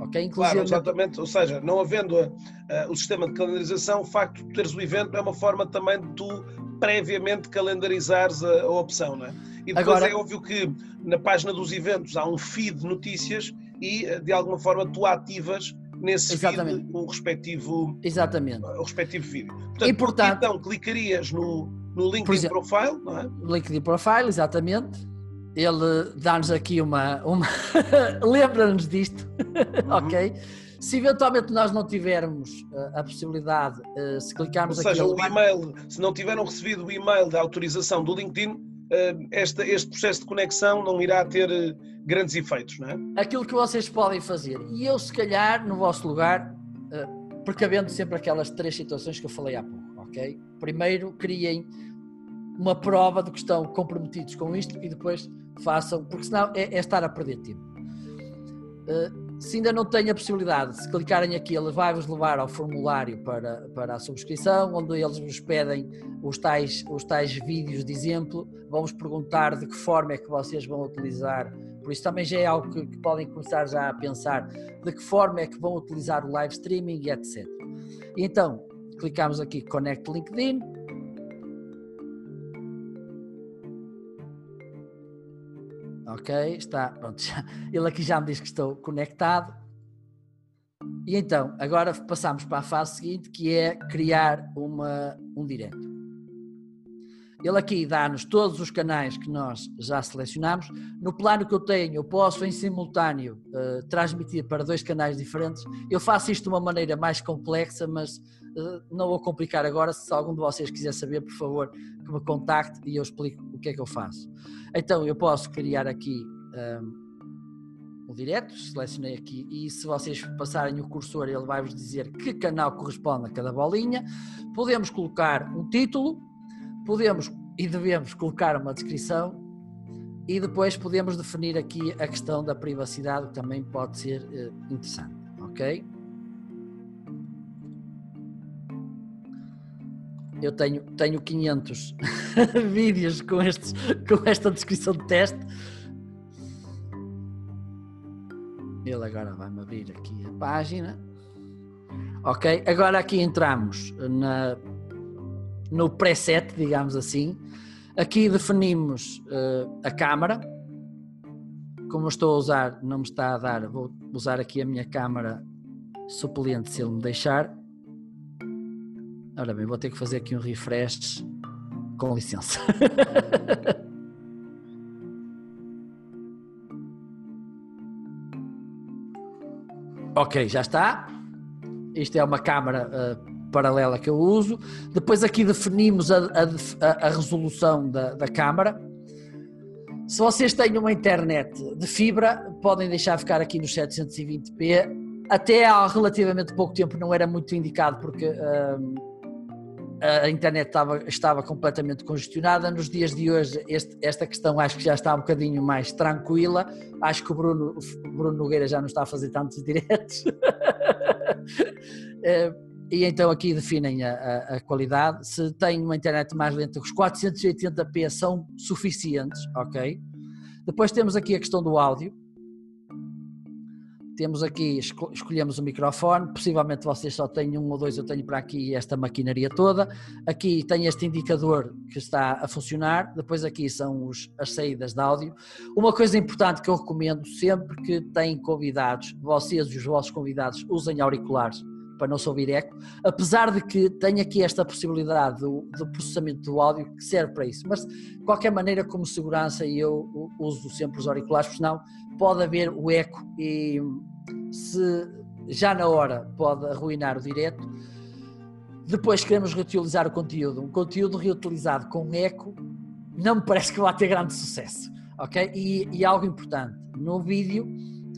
Ok? Claro, Inclusive, exatamente. Ou seja, não havendo a- a- o sistema de calendarização, o facto de teres o evento é uma forma também de tu previamente calendarizares a, a opção, não é? E depois Agora- é óbvio que na página dos eventos há um feed de notícias e de alguma forma tu ativas nesse Exatamente. feed o respectivo, exatamente. o respectivo vídeo. Portanto, E, portanto- então clicarias no, no LinkedIn exemplo- profile, não é? LinkedIn Profile, exatamente. Ele dá-nos aqui uma. uma <laughs> Lembra-nos disto, <laughs> Uhum. ok? Se eventualmente nós não tivermos eh, a possibilidade, eh, se Ou clicarmos aqui. seja, ele o e-mail, se não tiveram recebido o e-mail da autorização do LinkedIn, eh, esta- este processo de conexão não irá ter grandes efeitos, não é? aquilo que vocês podem fazer. E eu, se calhar, no vosso lugar, eh, precavendo sempre aquelas três situações que eu falei há pouco, ok? Primeiro, criem uma prova de que estão comprometidos com isto e depois façam, porque senão é, é estar a perder tempo. Eh, se ainda não têm a possibilidade, se clicarem aqui, ele vai-vos levar ao formulário para, para a subscrição, onde eles vos pedem os tais, os tais vídeos de exemplo, vão-vos perguntar de que forma é que vocês vão utilizar por isso também já é algo que, que podem começar já a pensar de que forma é que vão utilizar o live streaming e etc. Então, clicamos aqui Connect LinkedIn. Ok, está, pronto, já- ele aqui já me diz que estou conectado. E então, agora passamos para a fase seguinte, que é criar uma, um direto. Ele aqui dá-nos todos os canais que nós já selecionamos. No plano que eu tenho, eu posso em simultâneo eh, transmitir para dois canais diferentes. Eu faço isto de uma maneira mais complexa, mas eh, não vou complicar agora. Se algum de vocês quiser saber, por favor, que me contacte e eu explico o que é que eu faço. Então, eu posso criar aqui um, um direto, selecionei aqui, e se vocês passarem o cursor, ele vai-vos dizer que canal corresponde a cada bolinha. Podemos colocar um título, podemos e devemos colocar uma descrição e depois podemos definir aqui a questão da privacidade, que também pode ser eh, interessante, ok? Eu tenho, tenho 500 <laughs> vídeos com, estes, com esta descrição de teste. Ele agora vai-me abrir aqui a página. Ok, agora aqui entramos na, no preset, digamos assim. Aqui definimos eh, a câmara. Como eu estou a usar, não me está a dar, vou usar aqui a minha câmara suplente se ele me deixar. Ora bem, vou ter que fazer aqui um refresh. Com licença. <laughs> ok, já está. Isto é uma câmara uh, paralela que eu uso. Depois aqui definimos a, a, a resolução da, da câmara. Se vocês têm uma internet de fibra, podem deixar ficar aqui nos 720p. Até há relativamente pouco tempo não era muito indicado porque uh, a internet estava, estava completamente congestionada. Nos dias de hoje, este, esta questão acho que já está um bocadinho mais tranquila. Acho que o Bruno, Bruno Nogueira já não está a fazer tantos <laughs> diretos. <laughs> e então aqui definem a, a, a, qualidade. Se tem uma internet mais lenta, os 480p são suficientes, ok? Depois temos aqui a questão do áudio. temos aqui, escolhemos o microfone, possivelmente vocês só têm um ou dois, eu tenho para aqui esta maquinaria toda. Aqui tem este indicador que está a funcionar, depois aqui são os, as saídas de áudio. Uma coisa importante que eu recomendo sempre que têm convidados, vocês e os vossos convidados usem auriculares para não se ouvir eco, apesar de que tem aqui esta possibilidade do, do, processamento do áudio que serve para isso. Mas, de qualquer maneira, como segurança, eu uso sempre os auriculares, porque senão pode haver o eco e se já na hora pode arruinar o direto. Depois queremos reutilizar o conteúdo. Um conteúdo reutilizado com eco não me parece que vá ter grande sucesso, ok? E, e algo importante, no vídeo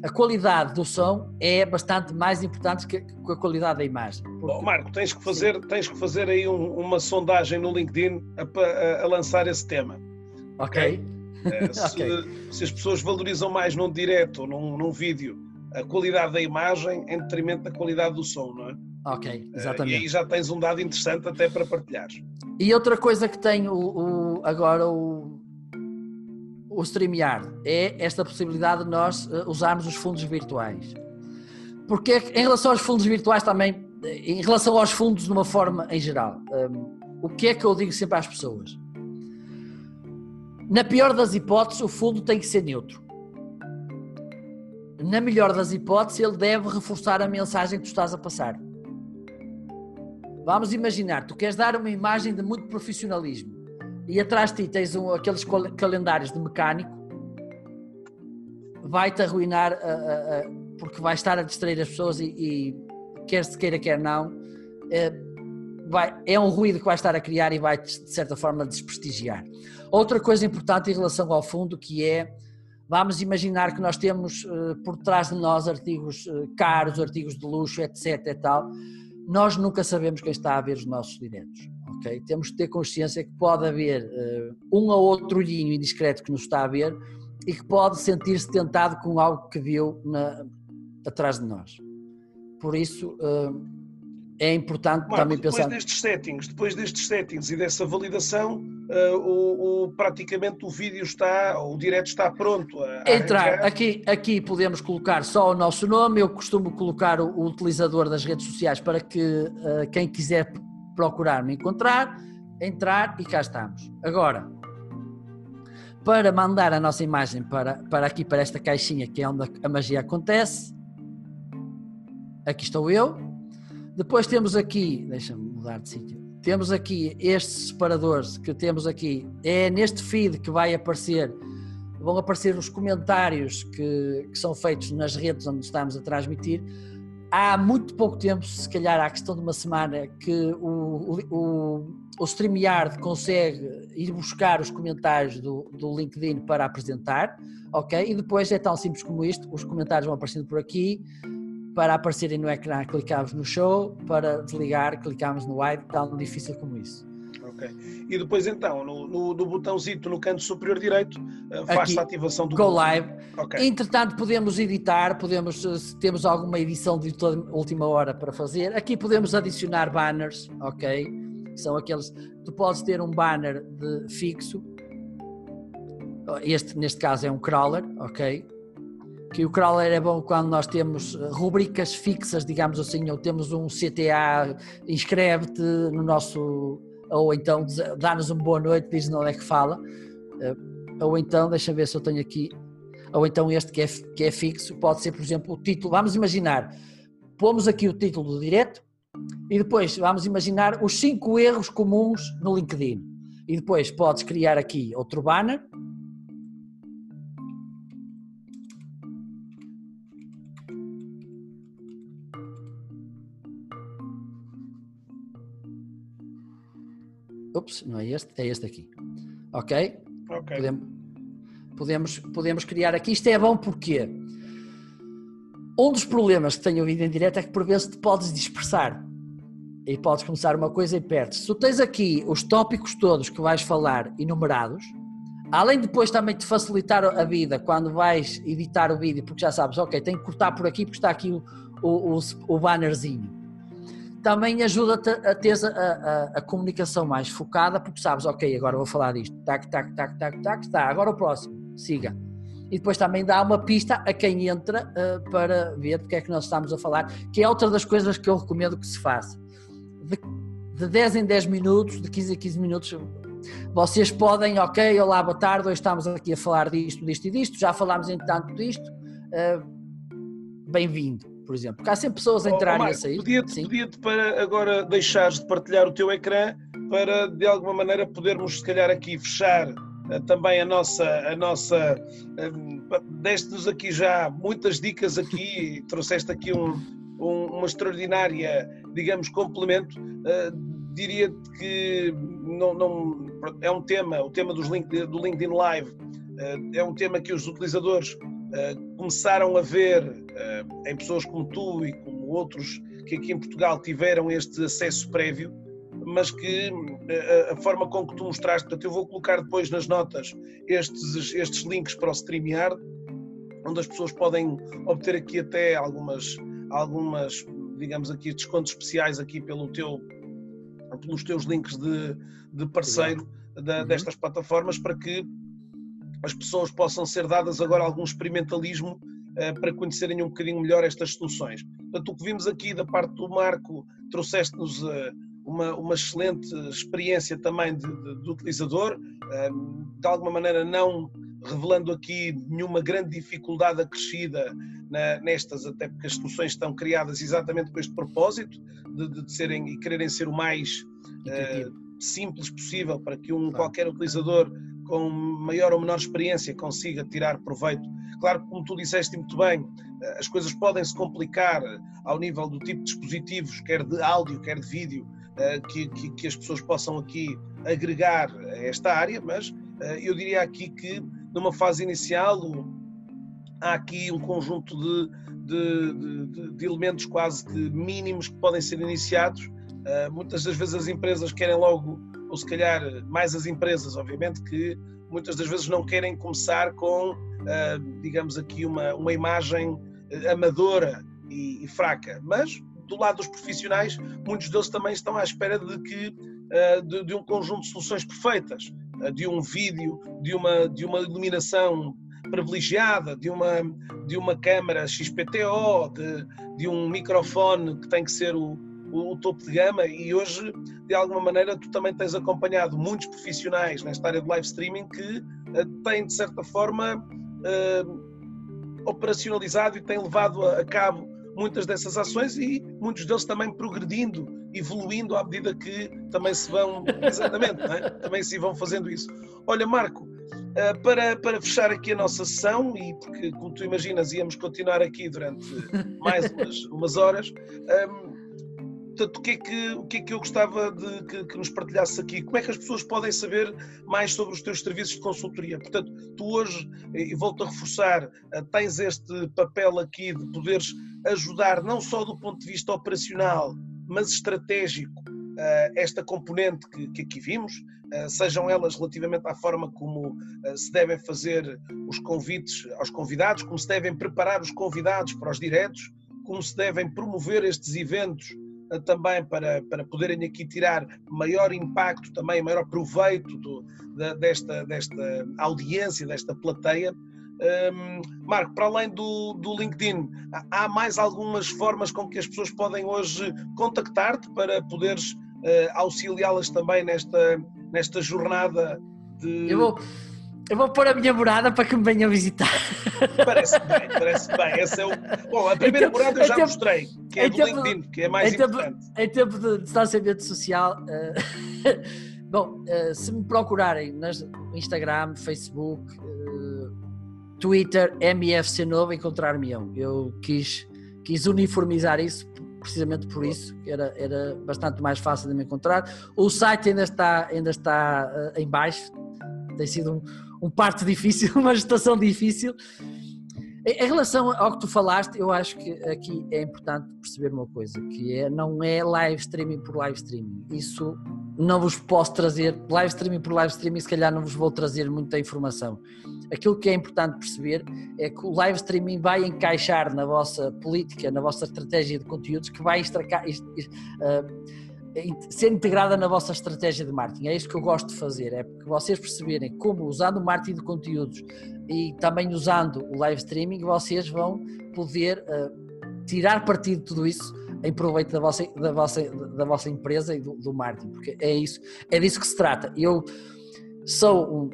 a qualidade do som é bastante mais importante que, a qualidade da imagem. Porque... Oh, Marco, tens que fazer, tens que fazer aí um, uma sondagem no LinkedIn a, a, a lançar esse tema. Ok. okay? <laughs> Eh, se, okay. se, as pessoas valorizam mais num direto ou num, num vídeo a qualidade da imagem em detrimento da qualidade do som, não é? Ok, exatamente. Uh, e aí já tens um dado interessante até para partilhar. E outra coisa que tem o, o agora o, o StreamYard é esta possibilidade de nós uh, usarmos os fundos virtuais. Porque em relação aos fundos virtuais também, em relação aos fundos de uma forma em geral, um, ehm, o que é que eu digo sempre às pessoas? Na pior das hipóteses, o fundo tem que ser neutro. Na melhor das hipóteses, ele deve reforçar a mensagem que tu estás a passar. Vamos imaginar, tu queres dar uma imagem de muito profissionalismo e atrás de ti tens um, aqueles calendários de mecânico, vai-te arruinar porque vai estar a distrair as pessoas e, e quer se queira, quer não, é, vai, é um ruído que vai estar a criar e vai, de certa forma, desprestigiar. Outra coisa importante em relação ao fundo que é, vamos imaginar que nós temos uh, por trás de nós artigos uh, caros, artigos de luxo, etc e tal, nós nunca sabemos quem está a ver os nossos diretos ok? Temos que ter consciência que pode haver uh, um ou outro olhinho indiscreto que nos está a ver e que pode sentir-se tentado com algo que viu na, atrás de nós. Por isso uh, é importante Marco, também pensar. Depois destes settings, depois destes settings e dessa validação, uh, o, o, praticamente o vídeo está, o direto está pronto. A, Entrar, aqui, aqui podemos colocar só o nosso nome, eu costumo colocar o, o utilizador das redes sociais para que uh, quem quiser procurar me encontrar, entrar e cá estamos. Agora, para mandar a nossa imagem para, para aqui, para esta caixinha que é onde a magia acontece, aqui estou eu. Depois temos aqui, deixa-me mudar de sítio, temos aqui estes separadores que temos aqui, é neste feed que vai aparecer, vão aparecer os comentários que, que são feitos nas redes onde estamos a transmitir há muito pouco tempo, se calhar há questão de uma semana, que o, o, o StreamYard consegue ir buscar os comentários do, do LinkedIn para apresentar, ok? E depois é tão simples como isto, os comentários vão aparecendo por aqui, para aparecerem no ecrã clicamos no show, para desligar clicamos no wide, tão difícil como isso. Ok. E depois então, no, no, no botãozito no canto superior direito, uh, faz-se a ativação do... Go Live. Okay. Entretanto, podemos editar, podemos, eh, se temos alguma edição de última hora para fazer, aqui podemos adicionar banners, ok? São aqueles, tu podes ter um banner de fixo, este neste caso é um crawler, ok? que o crawler é bom quando nós temos eh, rubricas fixas, digamos assim, ou temos um CTA, inscreve-te no nosso ou então dá-nos uma boa noite, diz-nos onde é que fala, eh, ou então, deixa ver se eu tenho aqui, ou então este que é, que é fixo, pode ser, por exemplo, o título, vamos imaginar, pomos aqui o título do direto, e depois vamos imaginar os cinco erros comuns no LinkedIn, e depois podes criar aqui outro banner, Ups, não é este, é este aqui. Ok? Podemos, podemos, podemos criar aqui. Isto é bom porque um dos problemas que tenho ouvido em direto é que por vezes te podes dispersar e podes começar uma coisa e perdes. Se tu tens aqui os tópicos todos que vais falar enumerados, além de depois também te facilitar a vida quando vais editar o vídeo, porque já sabes, ok, tenho que cortar por aqui porque está aqui o, o, o, o bannerzinho também ajuda-te a ter a, a, a, comunicação mais focada, porque sabes, ok, agora vou falar disto, tac, tac, tac, tac, tac, está, agora o próximo, siga. e depois também dá uma pista a quem entra uh, para ver do que é que nós estamos a falar, que é outra das coisas que eu recomendo que se faça. De, de 10 em 10 minutos, de 15 em 15 minutos, vocês podem, ok, olá, boa tarde, hoje estamos aqui a falar disto, disto e disto, já falámos entanto disto, uh, bem-vindo, por exemplo. Porque há sempre pessoas a entrarem oh, oh, e a sair. Pedia-te pedia para agora deixares de partilhar o teu ecrã para de alguma maneira podermos se calhar aqui fechar uh, também a nossa, a nossa uh, deste-nos aqui já muitas dicas aqui, <laughs> trouxeste aqui um, um, uma extraordinária, digamos, complemento. Uh, diria que não, não, é um tema, o tema dos link, do LinkedIn Live, é um tema que os utilizadores começaram a ver em pessoas como tu e como outros que aqui em Portugal tiveram este acesso prévio mas que a, a, forma com que tu mostraste, portanto, eu vou colocar depois nas notas estes, estes links para o StreamYard, onde as pessoas podem obter aqui até algumas, algumas digamos aqui, descontos especiais aqui pelo teu, pelos teus links de, de parceiro da, uhum. destas plataformas para que as pessoas possam ser dadas agora algum experimentalismo uh, para conhecerem um bocadinho melhor estas soluções. Portanto, o que vimos aqui da parte do Marco, trouxeste-nos uh, uma, uma excelente experiência também de, de, de utilizador, ehm, de alguma maneira não revelando aqui nenhuma grande dificuldade acrescida nestas, até porque as soluções estão criadas exatamente com este propósito de, de serem e quererem ser o mais uh, simples possível para que um qualquer utilizador com maior ou menor experiência consiga tirar proveito. Claro como tu disseste muito bem, eh, as coisas podem se complicar ao nível do tipo de dispositivos, quer de áudio, quer de vídeo, eh, que, que, que, as pessoas possam aqui agregar a esta área, mas eh, eu diria aqui que numa fase inicial há aqui um conjunto de, de, de, de elementos quase que mínimos que podem ser iniciados. Eh, muitas das vezes as empresas querem logo, ou se calhar mais as empresas, obviamente, que muitas das vezes não querem começar com, digamos aqui, uma, uma imagem amadora e, e fraca, mas do lado dos profissionais, muitos deles também estão à espera de que eh, de, de um conjunto de soluções perfeitas, eh, de um vídeo, de uma, de uma iluminação privilegiada, de uma, de uma câmara XPTO, de, de um microfone que tem que ser o, o, o, topo de gama e hoje, de alguma maneira, tu também tens acompanhado muitos profissionais nesta área de live streaming que uh, têm, de certa forma, uh, operacionalizado e têm levado a, a, cabo muitas dessas ações e muitos deles também progredindo, evoluindo à medida que também se vão, <laughs> exatamente, é? também se vão fazendo isso. Olha, Marco, eh, para, para fechar aqui a nossa sessão, e porque, como tu imaginas, íamos continuar aqui durante mais umas, umas horas, um, Portanto, o que, é que, o que é que eu gostava de que, que, nos partilhasse aqui? Como é que as pessoas podem saber mais sobre os teus serviços de consultoria? Portanto, tu hoje, e volto a reforçar, eh, tens este papel aqui de poderes ajudar não só do ponto de vista operacional, mas estratégico, eh, esta componente que, que aqui vimos, eh, sejam elas relativamente à forma como se devem fazer os convites aos convidados, como se devem preparar os convidados para os diretos, como se devem promover estes eventos também para, para poderem aqui tirar maior impacto, também maior proveito do, da, desta, desta audiência, desta plateia. Um, Marco, para além do, do LinkedIn, há mais algumas formas com que as pessoas podem hoje contactar-te para poderes uh, auxiliá-las também nesta, nesta jornada de. Eu vou eu vou pôr a minha morada para que me venham visitar. Parece bem, parece bem. Esse é o... Bom, a primeira tempo, morada eu já tempo, mostrei, que é do tempo, LinkedIn, que é mais em importante. Tempo, em tempo de distanciamento social, uh, <laughs> bom, uh, se me procurarem no Instagram, Facebook, uh, Twitter, MFC Novo, encontrar-me-ão. Eu quis, quis uniformizar isso precisamente por isso, era, era bastante mais fácil de me encontrar. O site ainda está, ainda está uh, em baixo, tem sido um, um parto difícil, <laughs> uma gestação difícil. Em relação ao que tu falaste, eu acho que aqui é importante perceber uma coisa, que é, não é live streaming por live streaming. Isso não vos posso trazer, live streaming por live streaming, se calhar não vos vou trazer muita informação. Aquilo que é importante perceber é que o live streaming vai encaixar na vossa política, na vossa estratégia de conteúdos, que vai extracar, uh, ser integrada na vossa estratégia de marketing. É isso que eu gosto de fazer, é porque vocês perceberem como, usando o marketing de conteúdos, e também usando o live streaming, vocês vão poder uh, tirar partido de tudo isso em proveito da vossa, da vossa, da vossa empresa e do, do marketing, porque é isso, é disso que se trata. Eu sou um,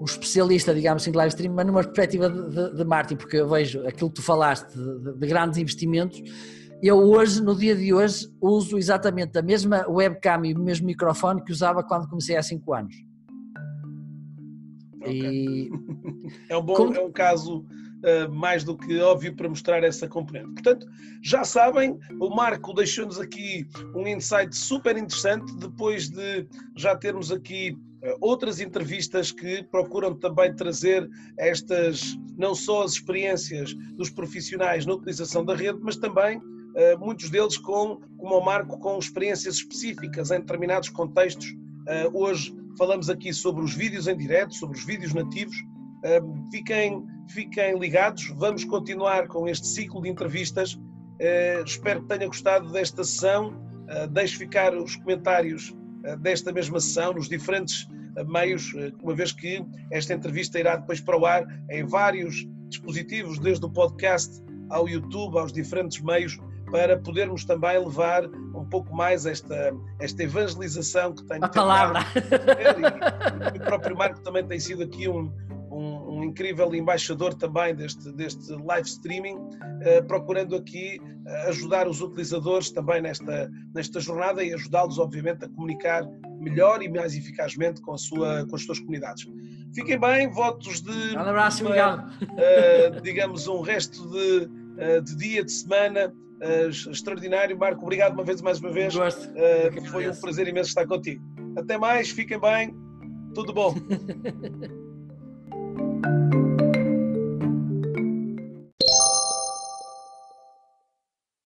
um especialista, digamos assim, de live streaming, mas numa perspectiva de, de, de marketing, porque eu vejo aquilo que tu falaste de, de, grandes investimentos. Eu hoje, no dia de hoje, uso exatamente a mesma webcam e o mesmo microfone que usava quando comecei há 5 anos. Okay. E... <laughs> É um bom, Como... é um caso uh, mais do que óbvio para mostrar essa componente. Portanto, já sabem, o Marco deixou-nos aqui um insight super interessante depois de já termos aqui uh, outras entrevistas que procuram também trazer estas, não só as experiências dos profissionais na utilização da rede, mas também muitos deles com, como o Marco, com experiências específicas em determinados contextos. hoje falamos aqui sobre os vídeos em direto, sobre os vídeos nativos. Fiquem, fiquem ligados, vamos continuar com este ciclo de entrevistas. Espero que tenha gostado desta sessão. Deixe ficar os comentários desta mesma sessão nos diferentes meios, uma vez que esta entrevista irá depois para o ar em vários dispositivos, desde o podcast ao YouTube, aos diferentes meios, para podermos também levar um pouco mais esta, esta evangelização que tem. A palavra! E, e o próprio Marco também tem sido aqui um, um, um, incrível embaixador também deste, deste live streaming, uh, procurando aqui uh, ajudar os utilizadores também nesta, nesta jornada e ajudá-los, obviamente, a comunicar melhor e mais eficazmente com, a sua, com as suas comunidades. Fiquem bem, votos de. Um abraço, uma, uh, digamos, um resto de, de dia, de semana. Extraordinário, Marco, obrigado uma vez mais uma vez. Gosto. foi um prazer imenso estar contigo. Até mais, fiquem bem, tudo bom. <laughs>